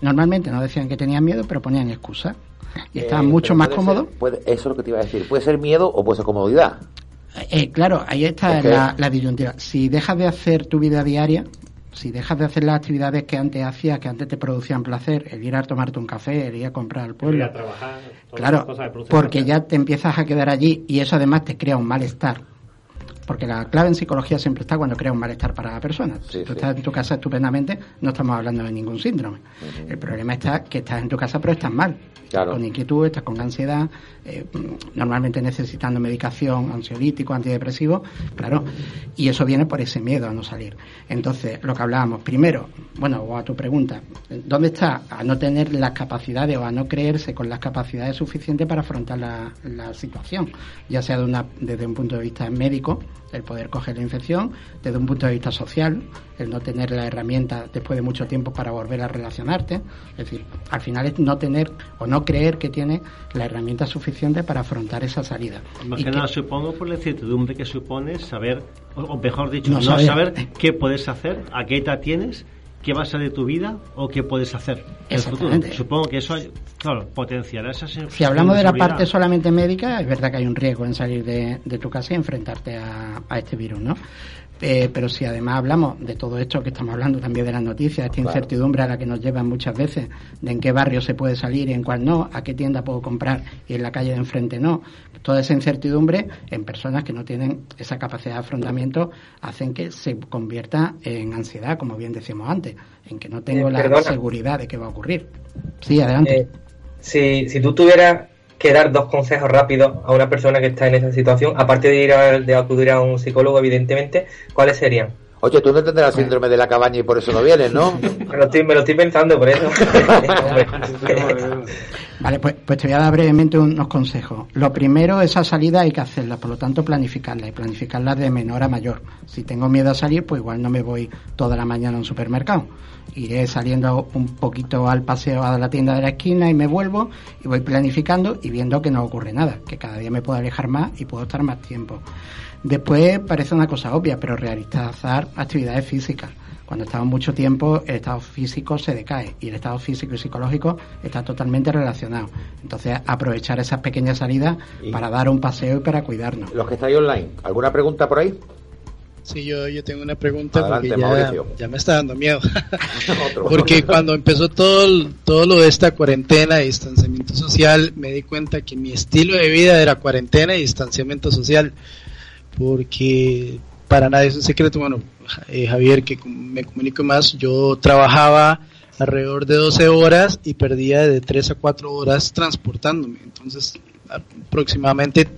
Normalmente no decían que tenían miedo, pero ponían excusas. Y Eh, mucho pero más ser- puede- eso es lo que te iba a decir. Puede ser miedo o puede ser comodidad. Eh, claro, ahí está Es que- la, la disyuntiva. Si dejas de hacer tu vida diaria, si dejas de hacer las actividades que antes hacías, que antes te producían placer, el ir a tomarte un café, el ir a comprar al Ir pueblo, a trabajar, todas esas claro, cosas porque placer. ya te empiezas a quedar allí y eso además te crea un malestar. Porque la clave en psicología siempre está cuando crea un malestar para la persona. Sí, si tú sí. estás en tu casa estupendamente, no estamos hablando de ningún síndrome. El problema está que estás en tu casa pero estás mal. Claro. Con inquietud, estás con ansiedad, eh, normalmente necesitando medicación, ansiolítico, antidepresivo, claro. Y eso viene por ese miedo a no salir. Entonces, lo que hablábamos, primero, bueno, o a tu pregunta, ¿dónde está? A no tener las capacidades o a no creerse con las capacidades suficientes para afrontar la, la situación, ya sea de una, desde un punto de vista médico, el poder coger la infección, desde un punto de vista social, el no tener la herramienta después de mucho tiempo para volver a relacionarte. Es decir, al final es no tener o no creer que tiene la herramienta suficiente para afrontar esa salida. Más que nada supongo por la incertidumbre que supone saber, o o mejor dicho, No no, saber. saber. qué puedes hacer, a qué edad tienes qué va a ser de tu vida o qué puedes hacer en el futuro. Supongo que eso, claro, potenciará esa sen- Si hablamos de la parte solamente médica, es verdad que hay un riesgo en salir de, de tu casa y enfrentarte a, a este virus, ¿no? Eh, pero si además hablamos de todo esto que estamos hablando también de las noticias, esta Claro. incertidumbre a la que nos llevan muchas veces, de en qué barrio se puede salir y en cuál no, a qué tienda puedo comprar y en la calle de enfrente no, toda esa incertidumbre en personas que no tienen esa capacidad de afrontamiento hacen que se convierta en ansiedad, como bien decíamos antes, en que no tengo Eh, la perdona. seguridad de qué va a ocurrir. Sí, adelante. Eh, si, si tú tuvieras que dar dos consejos rápidos a una persona que está en esa situación, aparte de ir a, de acudir a un psicólogo, evidentemente, ¿cuáles serían? Oye, tú no tendrás síndrome de la cabaña y por eso no vienes, ¿no? Me lo estoy, me lo estoy pensando por eso. Vale, pues, pues te voy a dar brevemente unos consejos. Lo primero, esa salida hay que hacerla, por lo tanto planificarla y planificarla de menor a mayor. Si tengo miedo a salir, pues igual no me voy toda la mañana a un supermercado. Iré saliendo un poquito al paseo a la tienda de la esquina y me vuelvo y voy planificando y viendo que no ocurre nada, que cada día me puedo alejar más y puedo estar más tiempo. Después parece una cosa obvia, pero realizar actividades físicas. Cuando estamos mucho tiempo, el estado físico se decae y el estado físico y psicológico está totalmente relacionado. Entonces, aprovechar esas pequeñas salidas Y- para dar un paseo y para cuidarnos. Los que estáis online, ¿alguna pregunta por ahí? Sí, yo, yo tengo una pregunta Adelante, porque ya, Mauricio. ya me está dando miedo. Porque cuando empezó todo, todo lo de esta cuarentena y distanciamiento social, me di cuenta que mi estilo de vida era cuarentena y distanciamiento social. Porque para nadie es un secreto, bueno, eh, Javier, que me comunico más, yo trabajaba alrededor de 12 horas y perdía de 3 a 4 horas transportándome. Entonces, aproximadamente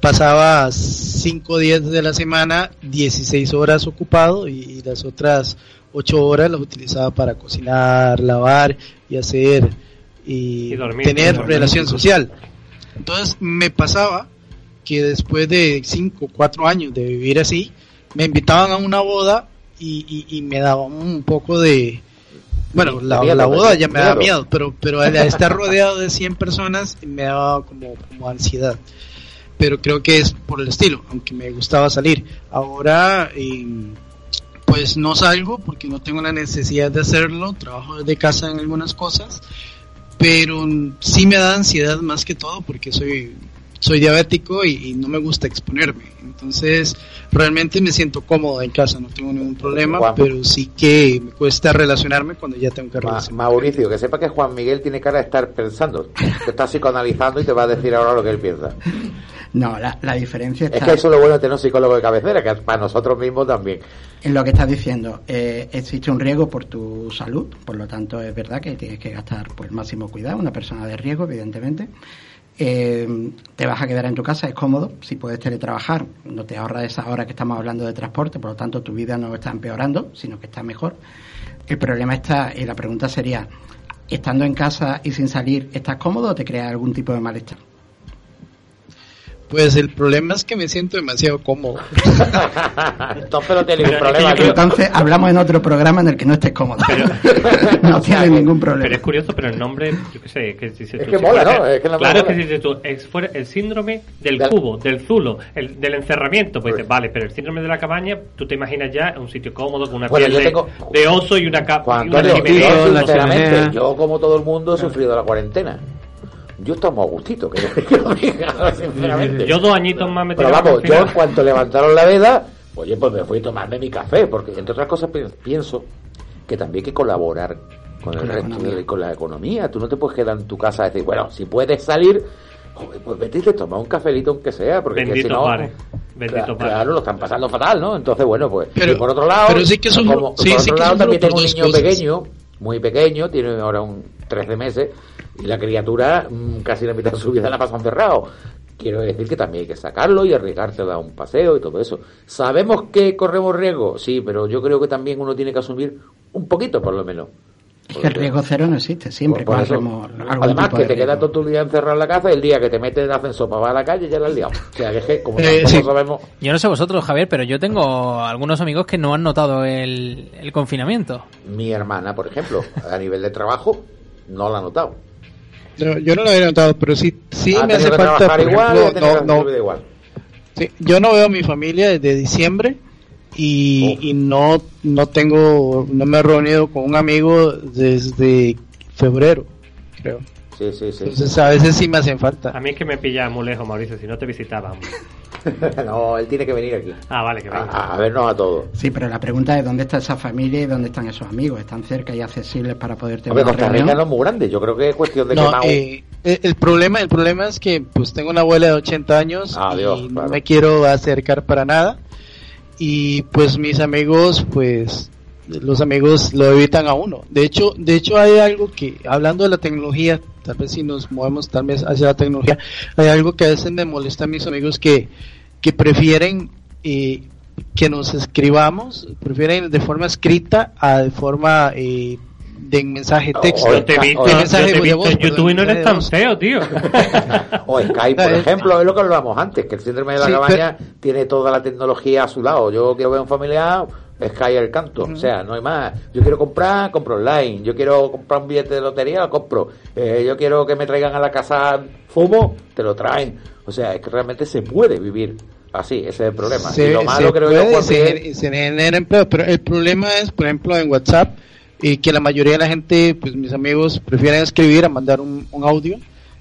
pasaba 5 días de la semana, 16 horas ocupado y, y las otras 8 horas las utilizaba para cocinar, lavar y hacer y, Y dormir, tener dormir. relación social. Entonces me pasaba que después de 5 o 4 años de vivir así, me invitaban a una boda y, y- y me daba un poco de... Bueno, la, la boda ya me da miedo, pero, pero al estar rodeado de 100 personas me daba como, como ansiedad. Pero creo que es por el estilo, aunque me gustaba salir. Ahora, eh, pues no salgo porque no tengo la necesidad de hacerlo, trabajo desde casa en algunas cosas, pero sí me da ansiedad más que todo porque soy soy diabético y, y no me gusta exponerme. Entonces, realmente me siento cómodo en casa, no tengo ningún problema, Juan. pero sí que me cuesta relacionarme cuando ya tengo que Ma- relacionarme. Mauricio, que sepa que Juan Miguel tiene cara de estar pensando. Te está psicoanalizando y te va a decir ahora lo que él piensa. No, la, la diferencia Es está que eso es lo bueno de tener un psicólogo de cabecera, que para nosotros mismos también. en lo que estás diciendo. Eh, existe un riesgo por tu salud, por lo tanto es verdad que tienes que gastar pues, el máximo cuidado, una persona de riesgo, evidentemente. Eh, te vas a quedar en tu casa, es cómodo, si puedes teletrabajar, no te ahorras esas horas que estamos hablando de transporte, por lo tanto tu vida no está empeorando, sino que está mejor. El problema está, y la pregunta sería, estando en casa y sin salir, ¿estás cómodo o te crea algún tipo de malestar? Pues el problema es que me siento demasiado cómodo. No tiene Pero problema. Entonces hablamos en otro programa en el que no estés cómodo. no tienes ningún problema. Pero es curioso, pero el nombre, yo qué sé, que dices Es tú, que si mola, ¿no? Es que claro, que dices tú, es fuera el síndrome del, Del- cubo, del zulo, el, del encerramiento. Pues dices, vale, pero el síndrome de la cabaña, tú te imaginas ya un sitio cómodo con una Bueno, piel de, tengo- de oso y una capa. Yo como todo el mundo he sufrido la cuarentena. Yo estamos a gustito, que que lo diga, sinceramente. Yo dos añitos más me Pero vamos, yo en cuanto levantaron la veda, oye, pues me fui a tomarme mi café, porque entre otras cosas pi- pienso que también hay que colaborar con el Con la resto economía. de con la economía. Tú no te puedes quedar en tu casa y decir, bueno, si puedes salir, joder, pues vete y te toma un cafelito aunque sea, porque que si no, pare. Bendito Cla- pare. Claro, lo están pasando fatal, ¿no? Entonces, bueno, pues. Pero- y por otro lado, pero sí que sufro- como- sí, por sí otro que lado también tengo un niño cosas. pequeño, muy pequeño, tiene ahora un 13 meses, y la criatura mm, casi la mitad de su vida la pasa encerrado. Quiero decir que también hay que sacarlo y arriesgarse a dar un paseo y todo eso. ¿Sabemos que corremos riesgo? Sí, pero yo creo que también uno tiene que asumir un poquito, por lo menos. Es que el riesgo cero no existe, siempre Por- por eso, corremos algún Además, tipo que de te riesgo. todo tu día encerrado en la casa y el día que te metes en ascensor para a la calle ya la has liado. O sea, que es que como Eh, sí. sabemos... Yo no sé vosotros, Javier, pero yo tengo algunos amigos que no han notado el, el confinamiento. Mi hermana, por ejemplo, a nivel de trabajo, no la ha notado. No, yo no lo había notado, pero sí, sí ha me hace falta, por igual, ejemplo, no, no, igual. Sí, yo no veo a mi familia desde diciembre y, y no, no tengo, no me he reunido con un amigo desde febrero, creo. Sí, sí, sí. Entonces a veces sí me hacen falta. A mí es que me pilla muy lejos, Mauricio, si no te visitaban. no, él tiene que venir aquí. Ah, vale, que venga. A, a vernos a todos. Sí, pero la pregunta es dónde está esa familia y dónde están esos amigos. ¿Están cerca y accesibles para poder tener Hombre, una Costa reunión? Rica no es muy grande. Yo creo que es cuestión de que No, eh, el el problema, el problema es que pues tengo una abuela de 80 años Ah, Dios, y claro. no me quiero acercar para nada y pues mis amigos pues los amigos lo evitan a uno. De hecho, de hecho hay algo que hablando de la tecnología, tal vez si nos movemos tal vez hacia la tecnología, hay algo que a veces me molesta a mis amigos que que prefieren eh, que nos escribamos, prefieren de forma escrita a de forma eh, de mensaje texto. Yo te visto, de yo mensaje te de voz, perdón, YouTube y no mensaje eres tan feo, tío. O Skype, por ejemplo, es lo que hablábamos antes, que el síndrome de la Sí, cabaña tiene toda la tecnología a su lado. Yo quiero ver a un familiar, Skype el canto. O sea, no hay más. Yo quiero comprar, compro online. Yo quiero comprar un billete de lotería, lo compro. Eh, yo quiero que me traigan a la casa fumo, te lo traen. O sea, es que realmente se puede vivir así, ese es el problema. se, y lo malo se creo puede, yo, se, Miguel, gener- se genera empleo, pero el problema es, por ejemplo, en WhatsApp, y que la mayoría de la gente, pues mis amigos prefieren escribir a mandar un, un audio,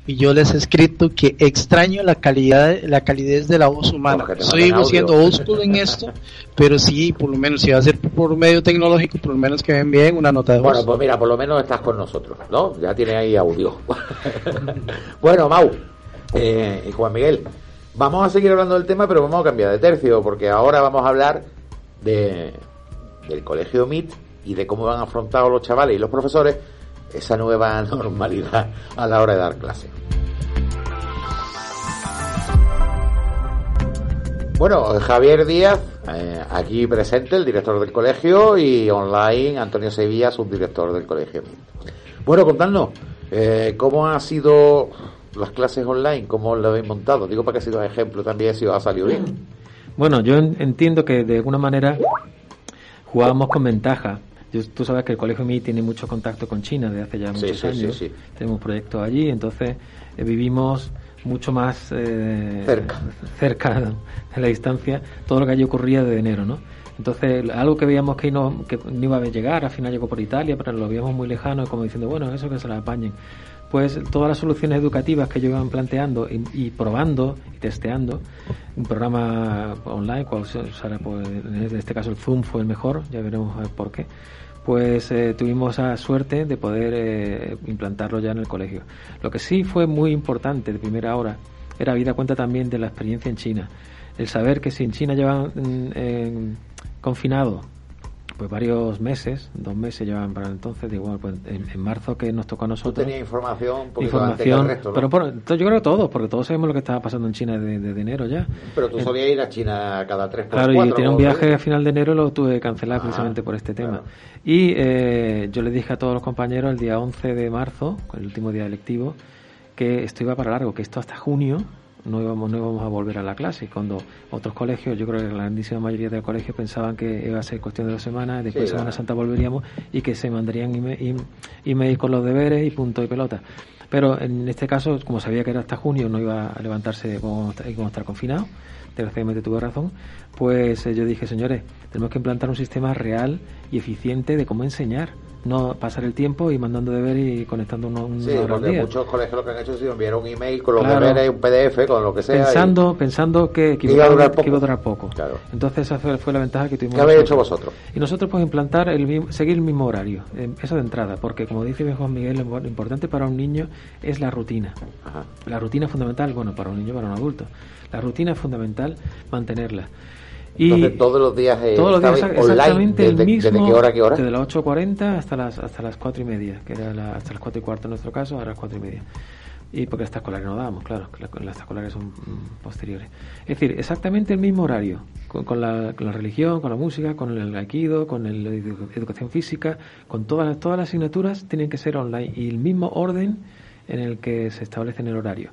y yo les he escrito que extraño la calidad, la calidez de la voz humana. Sigo audio. siendo old en esto, pero sí, por lo menos, si va a ser por medio tecnológico, por lo menos que me envíen una nota de voz. Bueno, pues mira, por lo menos estás con nosotros, ¿no? Ya tiene ahí audio. bueno, Mau eh, y Juan Miguel, vamos a seguir hablando del tema, pero vamos a cambiar de tercio, porque ahora vamos a hablar de, del colegio MIT y de cómo han afrontado los chavales y los profesores esa nueva normalidad a la hora de dar clases. Bueno, Javier Díaz, eh, aquí presente, el director del colegio, y online Antonio Sevilla, subdirector del colegio. Bueno, contadnos, eh, ¿cómo han sido las clases online? ¿Cómo lo habéis montado? Digo para que sido ejemplo también si os ha salido bien. Bueno, yo en- entiendo que de alguna manera jugábamos con ventaja. Yo- tú sabes que el Colegio MI tiene mucho contacto con China desde hace ya muchos sí, sí, años. sí. Tenemos proyectos allí, entonces eh, vivimos mucho más eh, Cerca. cerca de la distancia todo lo que allí ocurría de enero, ¿no? Entonces, algo que veíamos que no, que no iba a llegar, al final llegó por Italia, pero lo veíamos muy lejano, como diciendo, bueno, eso que se la apañen. Pues todas las soluciones educativas que ellos iban planteando y, y probando y testeando, un programa online, cual se usara, pues, en este caso el Zoom fue el mejor, ya veremos a ver por qué, pues eh, tuvimos esa suerte de poder eh, implantarlo ya en el colegio. Lo que sí fue muy importante de primera hora era vida cuenta también de la experiencia en China. El saber que si en China llevan mm, en- confinado pues varios meses, dos meses llevan para entonces, digo, bueno, pues en, en marzo que nos tocó a Tú nosotros. tenías información el Información, resto, ¿no? pero por- yo creo que todos, porque todos sabemos lo que estaba pasando en China desde de, enero ya. Pero tú solías ir a China cada tres Claro, cuatro, yo tenía un ¿no? viaje a final de enero, lo tuve que cancelar Ah, precisamente por este tema. claro. Y eh, yo le dije a todos los compañeros el día 11 de marzo, el último día electivo, que esto iba para largo, que esto hasta junio no íbamos, no íbamos a volver a la clase. Cuando otros colegios, yo creo que la grandísima mayoría de los colegios pensaban que iba a ser cuestión de dos semanas, después de Sí, Semana. Santa volveríamos y que se mandarían email, em- con los deberes y punto y pelota. Pero en este caso, como sabía que era hasta junio, no iba a levantarse como como estar confinado, desgraciadamente tuve razón, pues eh, yo dije, señores, tenemos que implantar un sistema real y eficiente de cómo enseñar, no pasar el tiempo y mandando deber y conectando uno, una Sí, porque muchos colegios lo que han hecho es enviar un email con los Claro. deberes, un PDF, con lo que sea. y- Pensando, pensando que, iba a durar que iba a poco. durar poco. Claro. Entonces esa fue, fue la ventaja que tuvimos. ¿Qué habéis hecho vosotros? Y nosotros pues implantar el seguir el mismo horario, eh, eso de entrada, porque como dice bien Juan Miguel, lo importante para un niño es la rutina. Ajá. La rutina es fundamental, bueno, para un niño, para un adulto. La rutina es fundamental mantenerla. Y Entonces, todos los días, eh, todos los días estabais exa- online, exactamente ¿desde- el mismo. desde qué hora qué hora? Desde las 8.40 hasta las hasta las 4 y media, que era la- hasta las 4 y cuarto en nuestro caso, ahora las 4 y media. Y porque las escolares no dábamos, claro, la- las escolares son mm, posteriores. Es decir, exactamente el mismo horario, con, con la, con la religión, con la música, con el aikido, con el edu- educación física, con todas las, todas las asignaturas tienen que ser online y el mismo orden en el que se establece en el horario.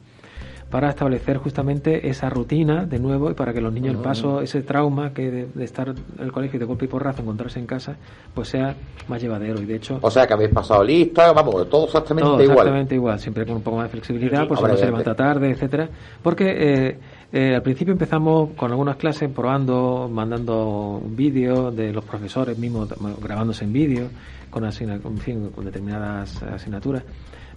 Para establecer justamente esa rutina de nuevo y para que los niños el paso, ese trauma que de, de estar en el colegio y de golpe y porrazo encontrarse en casa, pues sea más llevadero. Y de hecho, O sea, que habéis pasado lista, vamos, todo exactamente todo igual. exactamente igual, siempre con un poco más de flexibilidad, pues si Hombre, uno se levanta tarde, etcétera. Porque eh, eh, al principio empezamos con algunas clases probando, mandando un vídeo de los profesores mismos grabándose en vídeo, con, en fin, con determinadas asignaturas.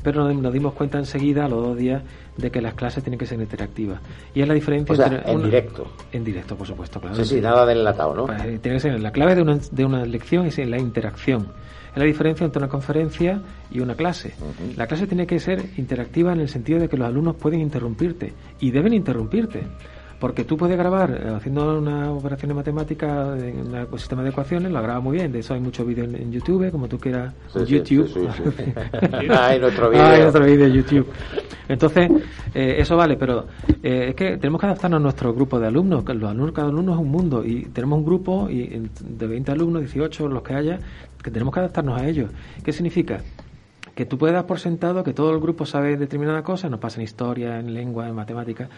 Pero nos, nos dimos cuenta enseguida, a los dos días, de que las clases tienen que ser interactivas. Y es la diferencia O sea, entre en una- directo. En directo, por supuesto, claro. Sí, sí, nada de enlatado, ¿no? Pues, tiene que ser la clave de una, de una lección es en la interacción. Es la diferencia entre una conferencia y una clase. La clase tiene que ser interactiva en el sentido de que los alumnos pueden interrumpirte y deben interrumpirte. Porque tú puedes grabar eh, haciendo una operación de matemática en un sistema de ecuaciones, lo grabas muy bien. De eso hay muchos vídeos en, en YouTube, como tú quieras. Sí, en YouTube. sí, sí, sí. Ay, nuestro vídeo. De YouTube. Entonces, eh, eso vale, pero eh, es que tenemos que adaptarnos a nuestro grupo de alumnos. Los alumnos, cada alumno es un mundo y tenemos un grupo y, en- de 20 alumnos, 18, los que haya, que tenemos que adaptarnos a ellos. ¿Qué significa? que tú puedes dar por sentado que todo el grupo sabe determinada cosa, nos pasa en historia, en lengua, en matemática,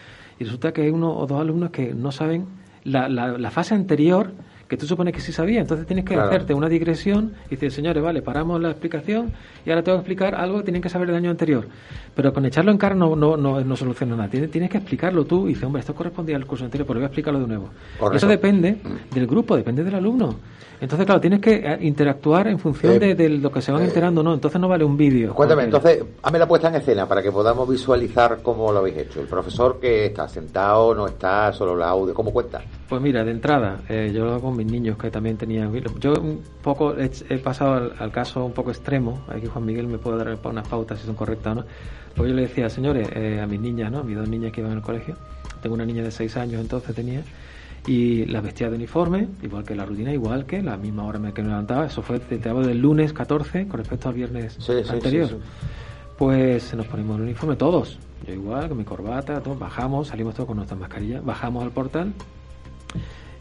y resulta que hay uno o dos alumnos que no saben la, la, la fase anterior que tú supones que sí sabía. Entonces tienes que Claro. hacerte una digresión y decir, señores, vale, paramos la explicación y ahora tengo que explicar algo que tienen que saber del año anterior. Pero con echarlo en cara no, no, no, no soluciona nada. Tienes, tienes que explicarlo tú y dices, hombre, esto correspondía al curso anterior, pero voy a explicarlo de nuevo. Correcto. Eso depende del grupo, depende del alumno. Entonces, claro, tienes que eh, interactuar en función Eh, de, de lo que se van enterando, ¿no? Entonces no vale un vídeo. Cuéntame, entonces, hazme la puesta en escena para que podamos visualizar cómo lo habéis hecho. El profesor que está sentado, no está, solo el audio, ¿cómo cuenta? Pues mira, de entrada, eh, yo lo hago con mis niños que también tenían. Yo un poco he, he pasado al, al caso un poco extremo. Aquí Juan Miguel me puede dar unas pautas si son correctas o no. Pues yo le decía, señores, eh, a mis niñas, ¿no? A mis dos niñas que iban al colegio. Tengo una niña de seis años entonces tenía. Y las vestía de uniforme, igual que la rutina, igual que la misma hora que me levantaba. Eso fue, te, hablo del lunes 14 con respecto al viernes Sí, sí, anterior. sí, sí. Pues nos ponemos el uniforme todos. Yo igual, con mi corbata, todos bajamos, salimos todos con nuestras mascarillas, bajamos al portal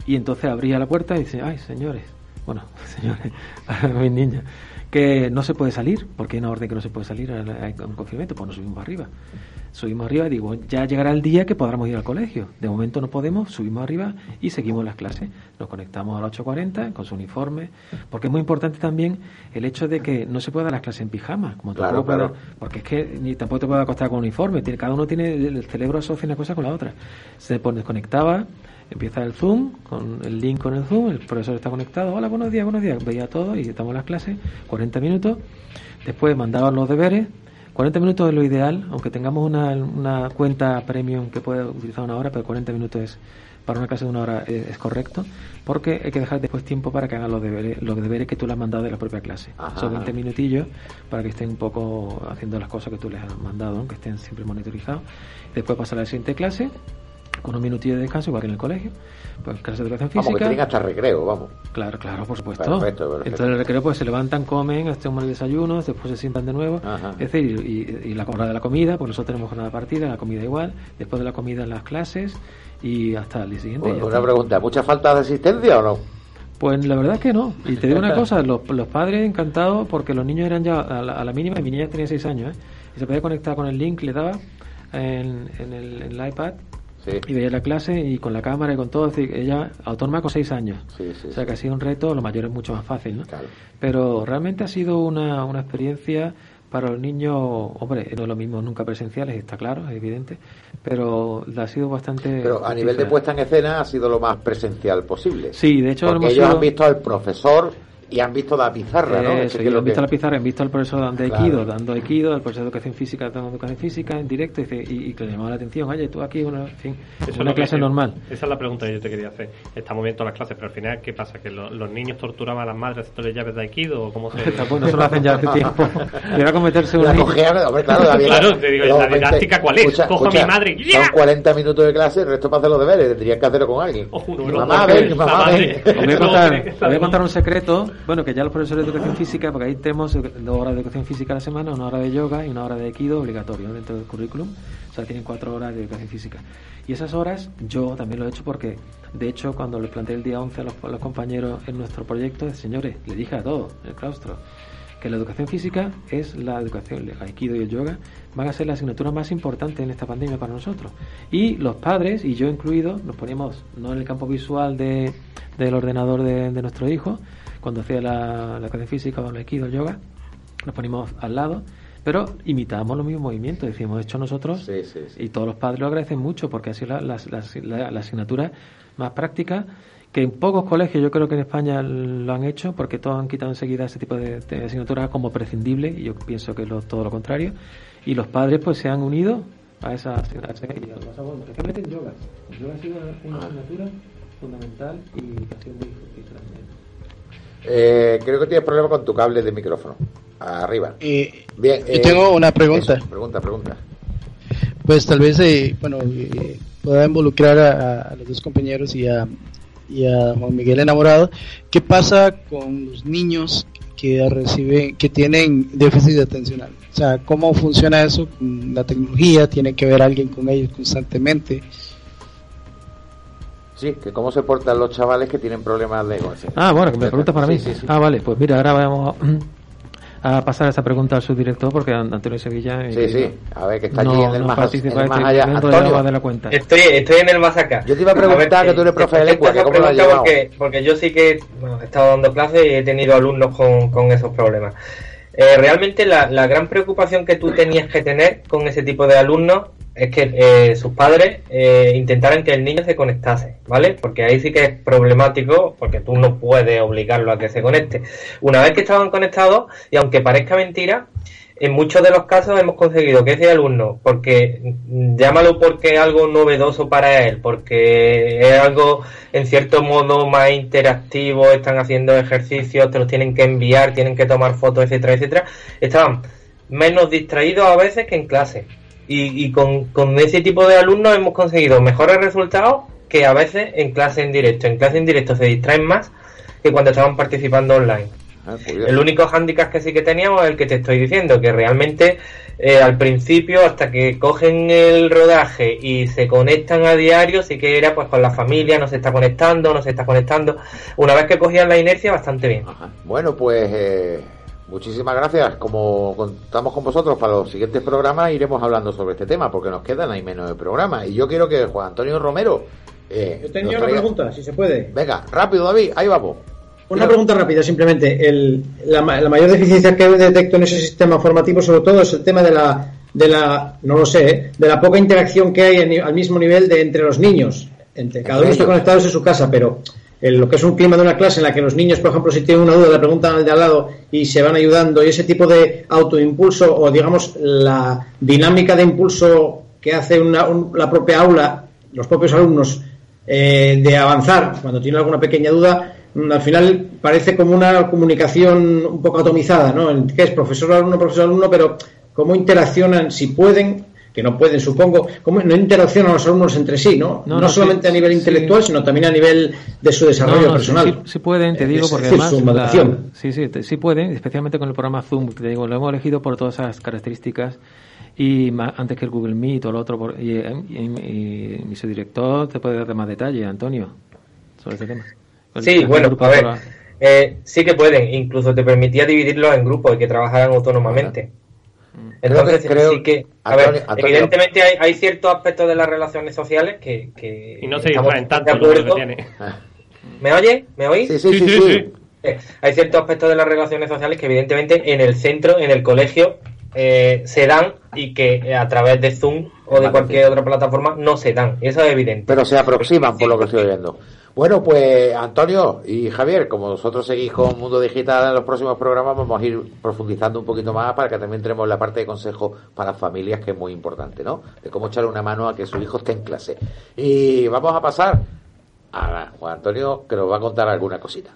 y entonces abría la puerta y dice, ay, señores, bueno, señores, mis niñas, que no se puede salir, porque hay una orden que no se puede salir, hay un confinamiento, pues nos subimos arriba. Subimos arriba y digo, ya llegará el día que podamos ir al colegio. De momento no podemos, subimos arriba y seguimos las clases. Nos conectamos a las 8.40 con su uniforme, porque es muy importante también el hecho de que no se pueda dar las clases en pijama, como Claro, claro. porque es que ni tampoco te puede acostar con uniforme, tiene- cada uno tiene, el cerebro asocia una cosa con la otra. Se desconectaba, empieza el Zoom, con el link con el Zoom, el profesor está conectado, hola, buenos días, buenos días, veía todo y estamos en las clases, 40 minutos, después mandaban los deberes, 40 minutos es lo ideal, aunque tengamos una, una cuenta premium que puede utilizar una hora, pero 40 minutos es para una clase de una hora es, es correcto, porque hay que dejar después tiempo para que hagan los deberes, los deberes que tú le has mandado de la propia clase. Ajá. Son 20 minutillos para que estén un poco haciendo las cosas que tú les has mandado, ¿no? que estén siempre monitorizados. Después pasar a la siguiente clase, con un minutillo de descanso, igual que en el colegio. Pues clase de educación Vamos, que física. tienen hasta recreo, vamos. Claro, claro, por supuesto. Perfecto, perfecto. Entonces en el recreo pues se levantan, comen, hacen el desayuno, después se sientan de nuevo. Ajá. Es decir, y, y la hora de la comida, porque nosotros tenemos jornada partida, la comida igual, después de la comida las clases y hasta el día siguiente. ya Una está. pregunta, ¿mucha falta de asistencia o no? Pues la verdad es que no. Y te digo una cosa, los, los padres encantados porque los niños eran ya a la, a la mínima, y mi niña tenía 6 años, ¿eh? y se podía conectar con el link, le daba en, en el, en el iPad Sí. y veía la clase y con la cámara y con todo, es decir, ella autónoma con 6 años. Sí, sí, o sea que ha sido un reto, lo mayor es mucho más fácil, ¿no? Claro. Pero realmente ha sido una, una experiencia para los niños, hombre, no es lo mismo nunca presenciales, está claro, es evidente, pero ha sido bastante... Pero a nivel de puesta en escena ha sido lo más presencial posible. Sí, de hecho Porque ellos sido- han visto al profesor y han visto la pizarra, ¿no? Eh, sí, que han visto que- la pizarra, han visto al profesor dando Claro. Aikido, dando Aikido, al profesor de educación física dando educación física en directo y, dice- y, y que le llamaba la atención, oye, tú aquí, una, en fin, Eso es una que clase te- normal. Esa es la pregunta que yo te quería hacer. Estamos viendo las clases, pero al final, ¿qué pasa? ¿Que lo- los niños torturaban a las madres haciéndole llaves de Aikido o cómo se...? Bueno, eso lo hacen ya hace tiempo. Y ahora cometerse una... cogían, hombre, claro, la Claro, te digo, ¿la 20 didáctica cuál es? Cojo a mi madre y Son ¡ya! 40 minutos de clase, el resto para hacer los deberes, tendrían que hacerlo con alguien. Ojo, uno, mamá, ven, mamá, ven. Os voy, a No, que contar un secreto, bueno, que ya los profesores de educación física, porque ahí tenemos dos horas de educación física a la semana, una hora de yoga y una hora de aikido obligatorio dentro del currículum, o sea, tienen cuatro horas de educación física. Y esas horas yo también lo he hecho porque, de hecho, cuando les planteé el día 11 a los, compañeros en nuestro proyecto, señores, le dije a todos, el claustro, que la educación física es la educación, el aikido y el yoga van a ser la asignatura más importante en esta pandemia para nosotros. Y los padres, y yo incluido, nos poníamos no en el campo visual de, del ordenador de, de nuestro hijo, cuando hacía la, la educación física o el aikido, el yoga, nos poníamos al lado pero imitábamos los mismos movimientos, decimos, hecho nosotros, y todos los padres lo agradecen mucho porque ha sido la, la, asignatura más práctica que en pocos colegios yo creo que en España lo han hecho porque todos han quitado enseguida ese tipo de, de asignaturas como prescindible y yo pienso que es todo lo contrario. Y los padres pues se han unido a esa asignatura. Especialmente en yoga. El yoga ha sido una asignatura fundamental y ha sido muy fructífera eh, creo que tienes problema con tu cable de micrófono arriba. Eh, Bien, yo tengo una pregunta. pregunta, pregunta. Pues tal vez, eh, bueno, eh, pueda involucrar a, los dos compañeros y a, y a Juan Miguel Enamorado. ¿Qué pasa con los niños que reciben, que tienen déficit atencional? O sea, ¿cómo funciona eso? La tecnología, tiene que ver alguien con ellos constantemente. Sí, que cómo se portan los chavales que tienen problemas de... Ah, bueno, que me preguntas para mí. Ah, vale, pues mira, ahora vamos a a pasar esa pregunta al subdirector porque Antonio Sevilla sí sí. A ver que está allí en el más, en el más este allá. Antonio, de la cuenta. Estoy, estoy en el más acá. Yo te iba a preguntar que tú eres profe de lengua que cómo lo has llevado porque, porque yo sí que he estado dando clases y he tenido alumnos con, con esos problemas. Eh, realmente la, la gran preocupación que tú tenías que tener con ese tipo de alumnos es que eh, sus padres eh, intentaran que el niño se conectase, ¿vale? Porque ahí sí que es problemático, porque tú no puedes obligarlo a que se conecte. Una vez que estaban conectados, y aunque parezca mentira, en muchos de los casos hemos conseguido que ese alumno, porque llámalo porque es algo novedoso para él, porque es algo en cierto modo más interactivo, están haciendo ejercicios, te los tienen que enviar, tienen que tomar fotos, etcétera, etcétera, estaban menos distraídos a veces que en clase y, con, ese tipo de alumnos hemos conseguido mejores resultados que a veces en clase en directo. En clase en directo se distraen más que cuando estaban participando online. Ah, el único hándicap que sí que teníamos es el que te estoy diciendo, que realmente eh, al principio, hasta que cogen el rodaje y se conectan a diario, sí que era pues con la familia, no se está conectando, no se está conectando. Una vez que cogían la inercia, bastante bien. Bueno, pues eh, Muchísimas gracias. Como contamos con vosotros para los siguientes programas, iremos hablando sobre este tema, porque nos quedan ahí menos de programa. Y yo quiero que Juan Antonio Romero. Eh, yo tenía una pregunta, si se puede. Venga, rápido, David, ahí vamos. Una pregunta rápida, simplemente. El, la, mayor deficiencia que detecto en ese sistema formativo, sobre todo, es el tema de la, de la no lo sé, de la poca interacción que hay al mismo nivel de entre los niños. Entre, cada uno está conectado en su casa, pero lo que es un clima de una clase en la que los niños, por ejemplo, si tienen una duda, le preguntan al de al lado y se van ayudando, y ese tipo de autoimpulso o, digamos, la dinámica de impulso que hace la propia aula, los propios alumnos, eh, de avanzar cuando tienen alguna pequeña duda, mm, al final parece como una comunicación un poco atomizada, ¿no? Que es profesor-alumno, profesor-alumno, pero cómo interaccionan, si pueden, que no pueden, supongo, cómo no interaccionan los alumnos entre sí, ¿no? No, solamente a nivel intelectual, sino también a nivel de su desarrollo personal. Sí, pueden, te digo, porque además. sí, sí, sí pueden, especialmente con el programa Zoom, te digo, lo hemos elegido por todas esas características y antes que el Google Meet o lo otro, y, mi subdirector te puede dar más detalle, Antonio, sobre este tema. sí, bueno, a ver, eh, sí que pueden, incluso te permitía dividirlos en grupos y que trabajaran autónomamente. Entonces, creo, sí que, a ver, evidentemente hay, hay, ciertos aspectos de las relaciones sociales que. que y no se distraen tanto lo que tiene. ¿Me oye? ¿Me oís? Sí, sí, sí. Eh, hay ciertos aspectos de las relaciones sociales que, evidentemente, en el centro, en el colegio, eh, se dan y que eh, a través de Zoom o de cualquier otra plataforma no se dan. Eso es evidente. Pero se aproximan, por lo que estoy oyendo. Bueno, pues Antonio y Javier, como vosotros seguís con Mundo Digital en los próximos programas, vamos a ir profundizando un poquito más para que también tenemos la parte de consejo para familias, que es muy importante, ¿no? De cómo echarle una mano a que su hijo esté en clase. Y vamos a pasar a Juan Antonio, que nos va a contar alguna cosita.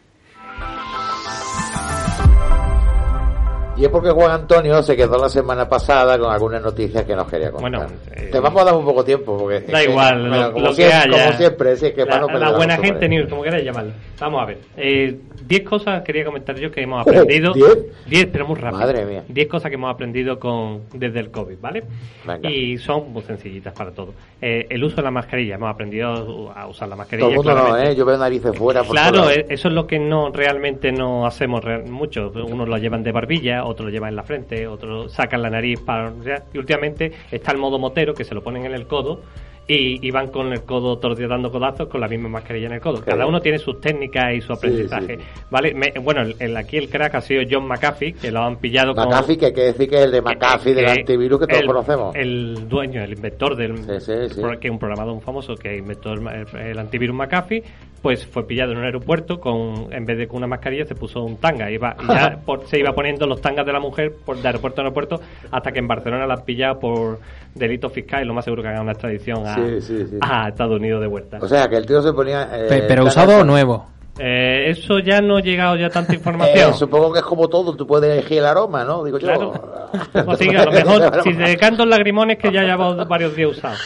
Y es porque Juan Antonio se quedó la semana pasada con algunas noticias que nos quería contar. Bueno, eh, te vamos a dar un poco de tiempo porque Da es que, igual, bueno, lo, como, lo que siempre, haya. como siempre, sí, es que para no la, la buena gente news, como queráis llamarlo. Vamos a ver. Eh, 10 cosas quería comentar yo que hemos aprendido. ¿diez? 10, pero muy rápido. Madre mía. 10 cosas que hemos aprendido con desde el COVID, ¿vale? Venga. Y son muy sencillitas para todo. Eh, el uso de la mascarilla. Hemos aprendido a usar la mascarilla. Todo el mundo no. ¿eh? Yo veo narices fuera. Por Claro, eh, eso es lo que no realmente no hacemos mucho. Unos lo llevan de barbilla, otros lo llevan en la frente, otros sacan la nariz para... o sea, Y últimamente está el modo motero, que se lo ponen en el codo y, y van con el codo todos los días dando codazos con la misma mascarilla en el codo. Cada uno tiene sus técnicas y su aprendizaje. sí. ¿vale? Me- bueno, el, el- aquí el crack ha sido John McAfee, que lo han pillado con... McAfee, que hay que decir que es el de McAfee, del antivirus que todos el- conocemos. El dueño, el inventor del Sí, sí, sí. pro- que es un programador famoso que inventó el, el antivirus McAfee, pues fue pillado en un aeropuerto con en vez de con una mascarilla se puso un tanga iba, y ya por- se iba poniendo los tangas de la mujer por, de aeropuerto a aeropuerto hasta que en Barcelona la han pillado por delito fiscal y lo más seguro que hagan una extradición a, Sí, sí, sí. a Estados Unidos de vuelta. O sea, que el tío se ponía... eh, Pe- pero tan- usado o nuevo. Eh, eso ya no ha llegado ya tanta Eh, información. supongo que es como todo, tú puedes elegir el aroma, ¿no? Digo yo. Claro. O a lo mejor, si te cantan lagrimones que ya llevamos varios días usados.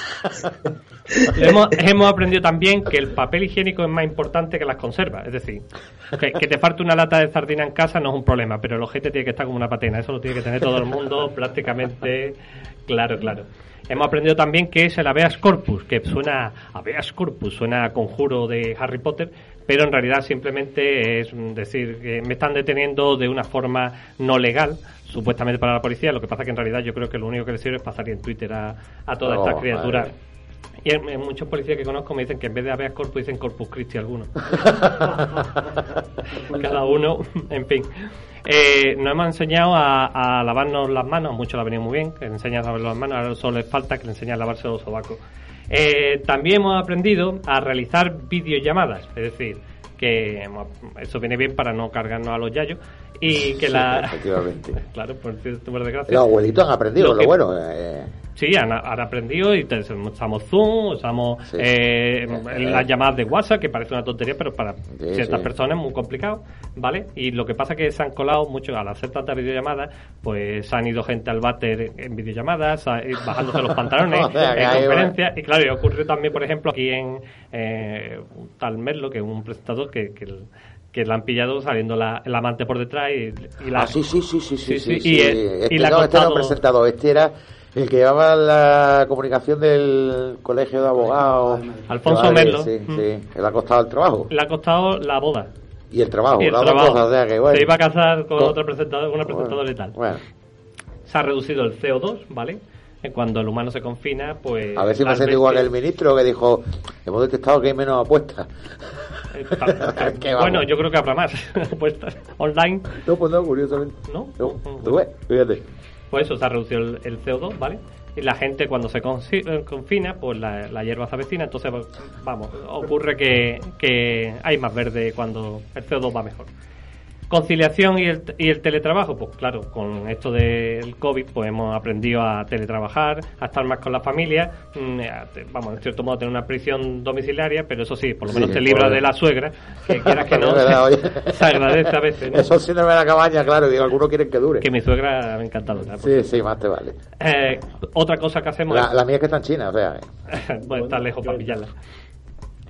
hemos, hemos aprendido también que el papel higiénico es más importante que las conservas. Es decir, que, que te falte una lata de sardina en casa no es un problema, pero el ojete tiene que estar como una patena. Eso lo tiene que tener todo el mundo prácticamente claro, claro. Hemos aprendido también que es el habeas corpus, que suena habeas corpus, suena a conjuro de Harry Potter, pero en realidad simplemente es decir que me están deteniendo de una forma no legal, supuestamente para la policía. Lo que pasa que en realidad yo creo que lo único que les sirve es pasar en Twitter a, a todas Oh, estas criaturas. madre. Y hay muchos policías que conozco me dicen que en vez de habeas corpus dicen corpus Christi algunos. Cada uno, en fin. Eh, nos hemos enseñado a, a lavarnos las manos, mucho lo ha venido muy bien, que enseñas a lavar las manos, ahora solo les falta que le enseñes a lavarse los sobacos. Eh, también hemos aprendido a realizar videollamadas, es decir, que eso viene bien para no cargarnos a los yayos y que Sí, la... efectivamente. claro, por, por desgracia. Los abuelitos han aprendido, Lo lo, que- bueno. eh, Sí, han, han aprendido y te- usamos Zoom, usamos Sí. eh, Eh, las llamadas de WhatsApp, que parece una tontería, pero para Sí, ciertas sí. personas es muy complicado, ¿vale? Y lo que pasa es que se han colado mucho, al hacer tantas videollamadas, pues han ido gente al váter en videollamadas, y bajándose los pantalones, O sea, que en conferencias, y claro, y ocurrió también, por ejemplo, aquí en eh, tal Merlo, que es un presentador que... que el- que la han pillado saliendo la, el amante por detrás y, y la, Ah, sí, sí, sí, sí, sí. sí, y, sí. eh, Este, y le ha no, este no presentado, este era el que llevaba la comunicación del colegio de abogados. Alfonso Vale, Merlo. Sí, Mm. sí. Le ha costado el trabajo. le ha costado la boda. Y el trabajo, Y el trabajo. cosas, o sea que bueno. Se iba a casar con Co- otro presentador, con una presentadora y tal. Bueno, Se ha reducido el CO2, ¿vale? Cuando el humano se confina, pues... a ver si me siento igual que el ministro que dijo, hemos detectado que hay menos apuestas. eh, bueno, yo creo que habrá más apuestas online, No, pues no, curiosamente. ¿no? No, tú ves, fíjate. Pues eso, se ha reducido el, el CO2, ¿vale? Y la gente cuando se eh, confina, pues la, hierba se avecina, entonces, vamos, ocurre que, que hay más verde cuando el CO2 va mejor. Conciliación y el, y el teletrabajo, pues claro, con esto del COVID, pues hemos aprendido a teletrabajar, a estar más con la familia, mm, a te- vamos, en cierto modo, tener una prisión domiciliaria, pero eso sí, por lo Sí, menos te libra de la suegra, que quieras que no, Es verdad, oye. se agradece a veces, ¿no? Eso sí no me la cabaña, claro, digo, algunos quieren que dure. Que mi suegra me ha encantado. Sí, sí, más te vale. Eh, otra cosa que hacemos La, la mía es que está en China, o sea. es... bueno, está lejos para pillarla.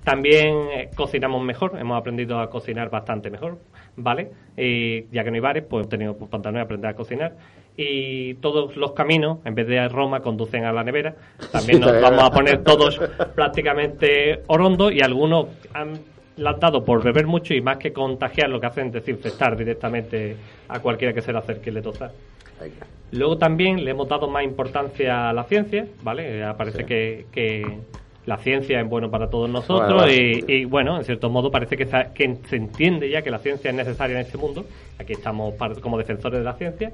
También eh, cocinamos mejor, hemos aprendido a cocinar bastante mejor, ¿vale? Y ya que no hay bares, pues hemos tenido pues, pantalones a aprender a cocinar. Y todos los caminos, en vez de a Roma, conducen a la nevera. También nos vamos a poner todos prácticamente orondos y algunos han la han dado por beber mucho y más que contagiar lo que hacen es desinfectar directamente a cualquiera que se le acerque y le. Venga. Luego también le hemos dado más importancia a la ciencia, ¿vale? Eh, Parece Sí. que, que la ciencia es bueno para todos nosotros Vale, vale, y, bueno, en cierto modo parece que, sa- que se entiende ya que la ciencia es necesaria en este mundo. Aquí estamos como defensores de la ciencia.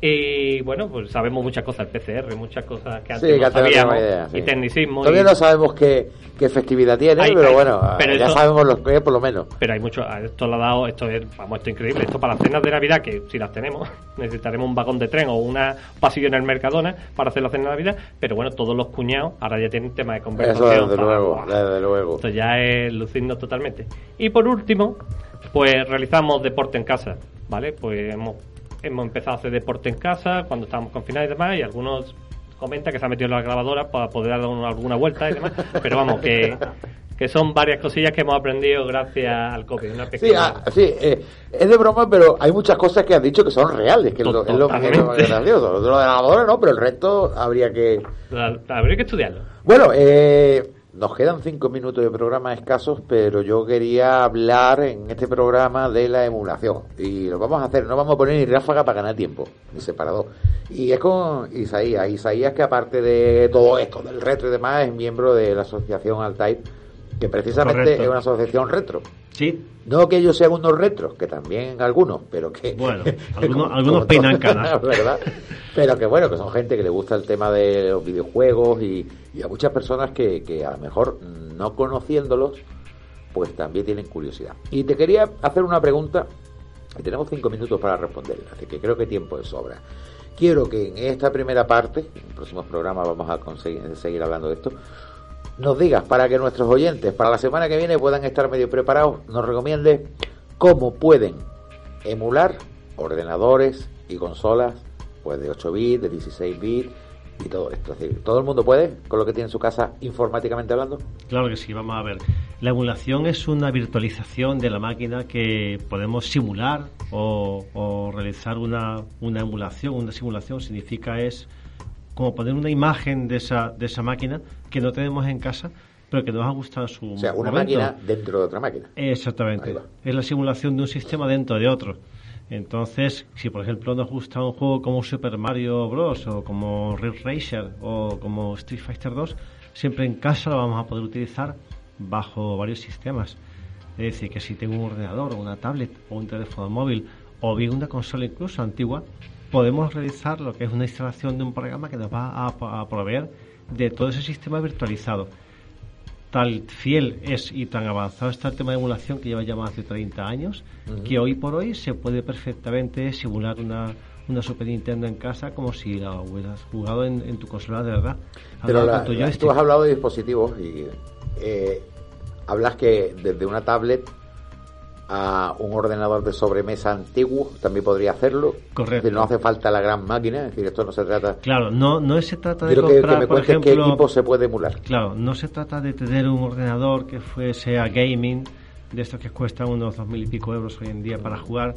Y bueno, pues sabemos muchas cosas, el PCR, muchas cosas que antes Sí, no sabíamos, idea, sí. y tecnicismo. Todavía y- no sabemos qué, qué festividad tiene, Hay- pero hay- bueno, pero ya eso- sabemos lo que por lo menos. Pero hay mucho, esto lo ha dado, esto es, vamos, esto es increíble, esto para las cenas de Navidad, que si las tenemos, necesitaremos un vagón de tren o una un pasillo en el Mercadona para hacer la cena de Navidad, pero bueno, todos los cuñados ahora ya tienen tema de conversación. Eso desde para- luego, desde luego. Esto ya es lucirnos totalmente. Y por último, pues realizamos deporte en casa, ¿vale? Pues hemos hemos empezado a hacer deporte en casa cuando estábamos confinados y demás, y algunos comentan que se han metido en la grabadora para poder dar una- alguna vuelta y demás, pero vamos, que, que son varias cosillas que hemos aprendido gracias al COVID. Una Sí, pequeña... ah, sí eh, es de broma, pero hay muchas cosas que has dicho que son reales, que es lo, es lo que es lo más gracioso. Lo de la lavadora no, pero el resto habría que... La- Habría que estudiarlo. Bueno, eh, nos quedan cinco minutos de programa escasos, pero yo quería hablar en este programa de la emulación. Y lo vamos a hacer, no vamos a poner ni ráfaga para ganar tiempo, ni separador. Y es con Isaías. Isaías que aparte de todo esto, del retro y demás, es miembro de la asociación Altair, que precisamente Correcto. es una asociación retro. Sí. No que ellos sean unos retros, que también algunos, pero que... Bueno, algunos, algunos peinan canas. ¿verdad? Pero que bueno, que son gente que le gusta el tema de los videojuegos y, y a muchas personas que, que a lo mejor no conociéndolos, pues también tienen curiosidad. Y te quería hacer una pregunta, y tenemos cinco minutos para responderla, así que creo que tiempo es sobra. Quiero que en esta primera parte, en próximos programas vamos a conseguir seguir hablando de esto, nos digas para que nuestros oyentes para la semana que viene puedan estar medio preparados, nos recomiende cómo pueden emular ordenadores y consolas pues de 8 bits, de 16 bits y todo esto. Es decir, todo el mundo puede con lo que tiene en su casa informáticamente hablando. Claro que sí, vamos a ver. La emulación es una virtualización de la máquina que podemos simular o, o realizar una, una emulación. Una simulación significa es como poner una imagen de esa, de esa máquina que no tenemos en casa, pero que nos ha gustado en su O sea, una momento. máquina dentro de otra máquina. Exactamente. Es la simulación de un sistema dentro de otro. Entonces, si por ejemplo nos gusta un juego como Super Mario Bros. o como Ridge Racer o como Street Fighter 2, siempre en casa lo vamos a poder utilizar bajo varios sistemas. Es decir, que si tengo un ordenador o una tablet o un teléfono móvil o bien una consola incluso antigua, podemos realizar lo que es una instalación de un programa que nos va a, a proveer de todo ese sistema virtualizado. Tal fiel es y tan avanzado está el tema de emulación que lleva ya más de 30 años que hoy por hoy se puede perfectamente simular una, una Super Nintendo en casa como si la hubieras jugado en, en tu consola de verdad. Pero la- la- tú has hablado de dispositivos y eh, hablas que desde una tablet a un ordenador de sobremesa antiguo también podría hacerlo. Correcto. Es decir, no hace falta la gran máquina, es decir, esto no se trata... Claro, no, no se trata de que, me por cuentes qué ejemplo, equipo se puede emular. Claro, no se trata de tener un ordenador que fuese a gaming, de estos que cuestan unos dos mil y pico euros hoy en día para jugar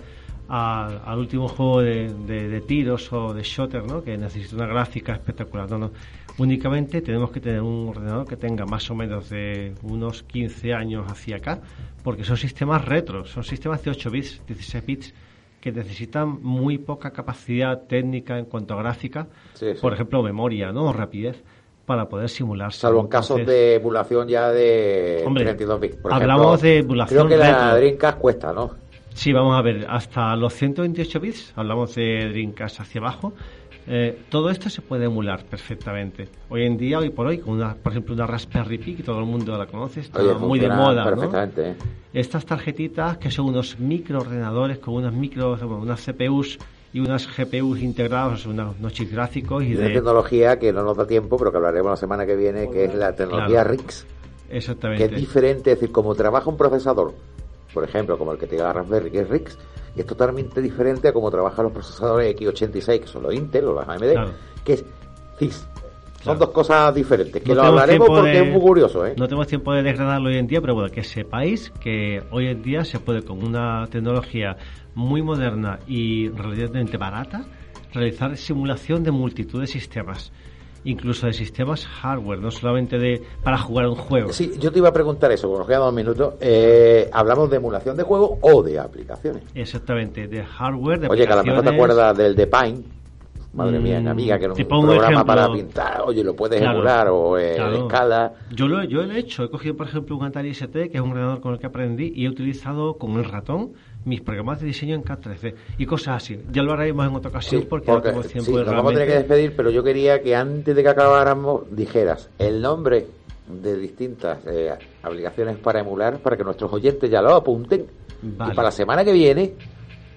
al, al último juego de, de- de tiros o de shooter, ¿no? que necesita una gráfica espectacular. No, no. Únicamente tenemos que tener un ordenador que tenga más o menos de unos 15 años hacia acá, porque son sistemas retro, son sistemas de 8 bits, 16 bits, que necesitan muy poca capacidad técnica en cuanto a gráfica, Sí, sí. por ejemplo, memoria ¿no? o rapidez, para poder simularse. Salvo en casos de emulación ya de Hombre, 32 bits. Por hablamos ejemplo, de emulación Creo que la. Dreamcast cuesta, ¿no? Sí, vamos a ver, hasta los 128 bits, hablamos de Dreamcast hacia abajo, eh, todo esto se puede emular perfectamente. Hoy en día, hoy por hoy, con una, por ejemplo, una Raspberry Pi, que todo el mundo la conoce, está Oye, muy de moda, perfectamente, ¿eh? Estas tarjetitas que son unos microordenadores con unas micro, bueno, unas CPUs y unas GPUs integrados, unos, unos chips gráficos y Y una de... tecnología que no nos da tiempo, pero que hablaremos la semana que viene, que es la tecnología Claro. RIX. Exactamente. que es diferente, es decir, como trabaja un procesador, por ejemplo, como el que tiene la Raspberry, que es RIX, es totalmente diferente a como trabajan los procesadores X86, que son los Intel o los AMD, Claro. que es CIS. Son Claro. dos cosas diferentes, que No lo hablaremos porque de- es muy curioso, ¿eh? No tenemos tiempo de desgranarlo hoy en día, pero bueno, que sepáis que hoy en día se puede con una tecnología muy moderna y relativamente barata realizar simulación de multitud de sistemas, incluso de sistemas hardware, no solamente de para jugar un juego. Sí, yo te iba a preguntar eso, porque nos quedan dos minutos. Eh, hablamos de emulación de juego o de aplicaciones. Exactamente, de hardware, de Oye, que a lo mejor te acuerdas del de Paint. Madre mía, Mm, amiga, que era un pongo un programa ejemplo. para pintar. Oye, lo puedes Claro, emular o eh, claro. en escala. Yo lo, yo lo he hecho. He cogido, por ejemplo, un Atari ST, que es un ordenador con el que aprendí, y he utilizado con el ratón mis programas de diseño en K3D y cosas así. Ya lo haremos en otra ocasión Sí, porque, no porque tengo tiempo sí, de nos vamos a tener que despedir, pero yo quería que antes de que acabáramos dijeras el nombre de distintas eh, aplicaciones para emular para que nuestros oyentes ya lo apunten Vale. y para la semana que viene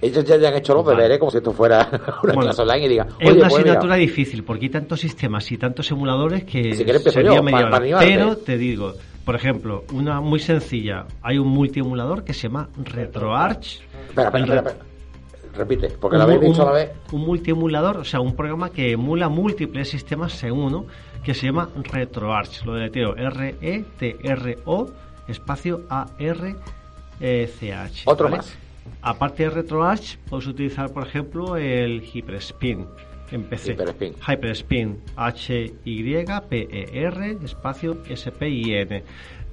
ellos ya hayan hecho los Vale. deberes como si esto fuera una Bueno, clase online y digan, Es una pues asignatura difícil porque hay tantos sistemas y tantos emuladores que Si quieres sería yo, media para- hora. para animarte. Pero te digo, por ejemplo, una muy sencilla, hay un multiemulador que se llama RetroArch. Espera, espera, espera, re- espera. repite, porque lo habéis dicho a la vez. Un multiemulador, o sea, un programa que emula múltiples sistemas según uno, que se llama RetroArch, lo deleteo R-E-T-R-O espacio A-R-C-H. Otro más. Aparte de RetroArch, puedes utilizar, por ejemplo, el Hyperspin en PC. Hyperspin. Hyperspin, H-Y-P-E-R, espacio S-P-I-N.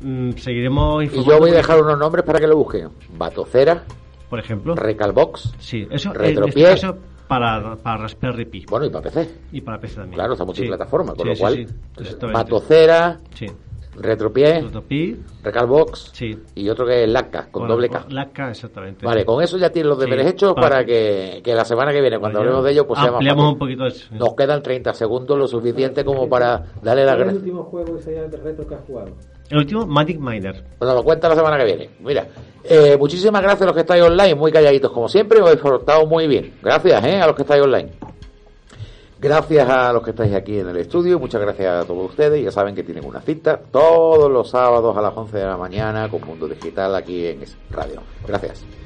Mm, seguiremos Y informando. yo voy a dejar unos nombres para que lo busquen. Batocera, Por ejemplo. Recalbox, Sí, eso Retropié. este para, para Raspberry Pi. bueno, y para PC. Y para PC también. Claro, está multiplataforma, con Sí, lo sí, cual, sí. Batocera, Sí. Retropié, Retropi, Recalbox sí. y otro que es LACA, con Bueno, doble K. La K, exactamente. Vale, con eso ya tienes los Sí, deberes hechos para- para que, que la semana que viene, cuando Vale, hablemos de ello, pues sea más ampliamos un poquito eso. Nos quedan 30 segundos, lo suficiente como para darle la ¿Cuál es el gracia. último juego ese de retro que has jugado? El último, Magic Miner. Nos lo cuenta la semana que viene. Mira, eh, muchísimas gracias a los que estáis online, muy calladitos como siempre, os habéis portado muy bien. Gracias eh, a los que estáis online. Gracias a los que estáis aquí en el estudio, muchas gracias a todos ustedes. Ya saben que tienen una cita todos los sábados a las 11 de la mañana con Mundo Digital aquí en Radio. Gracias.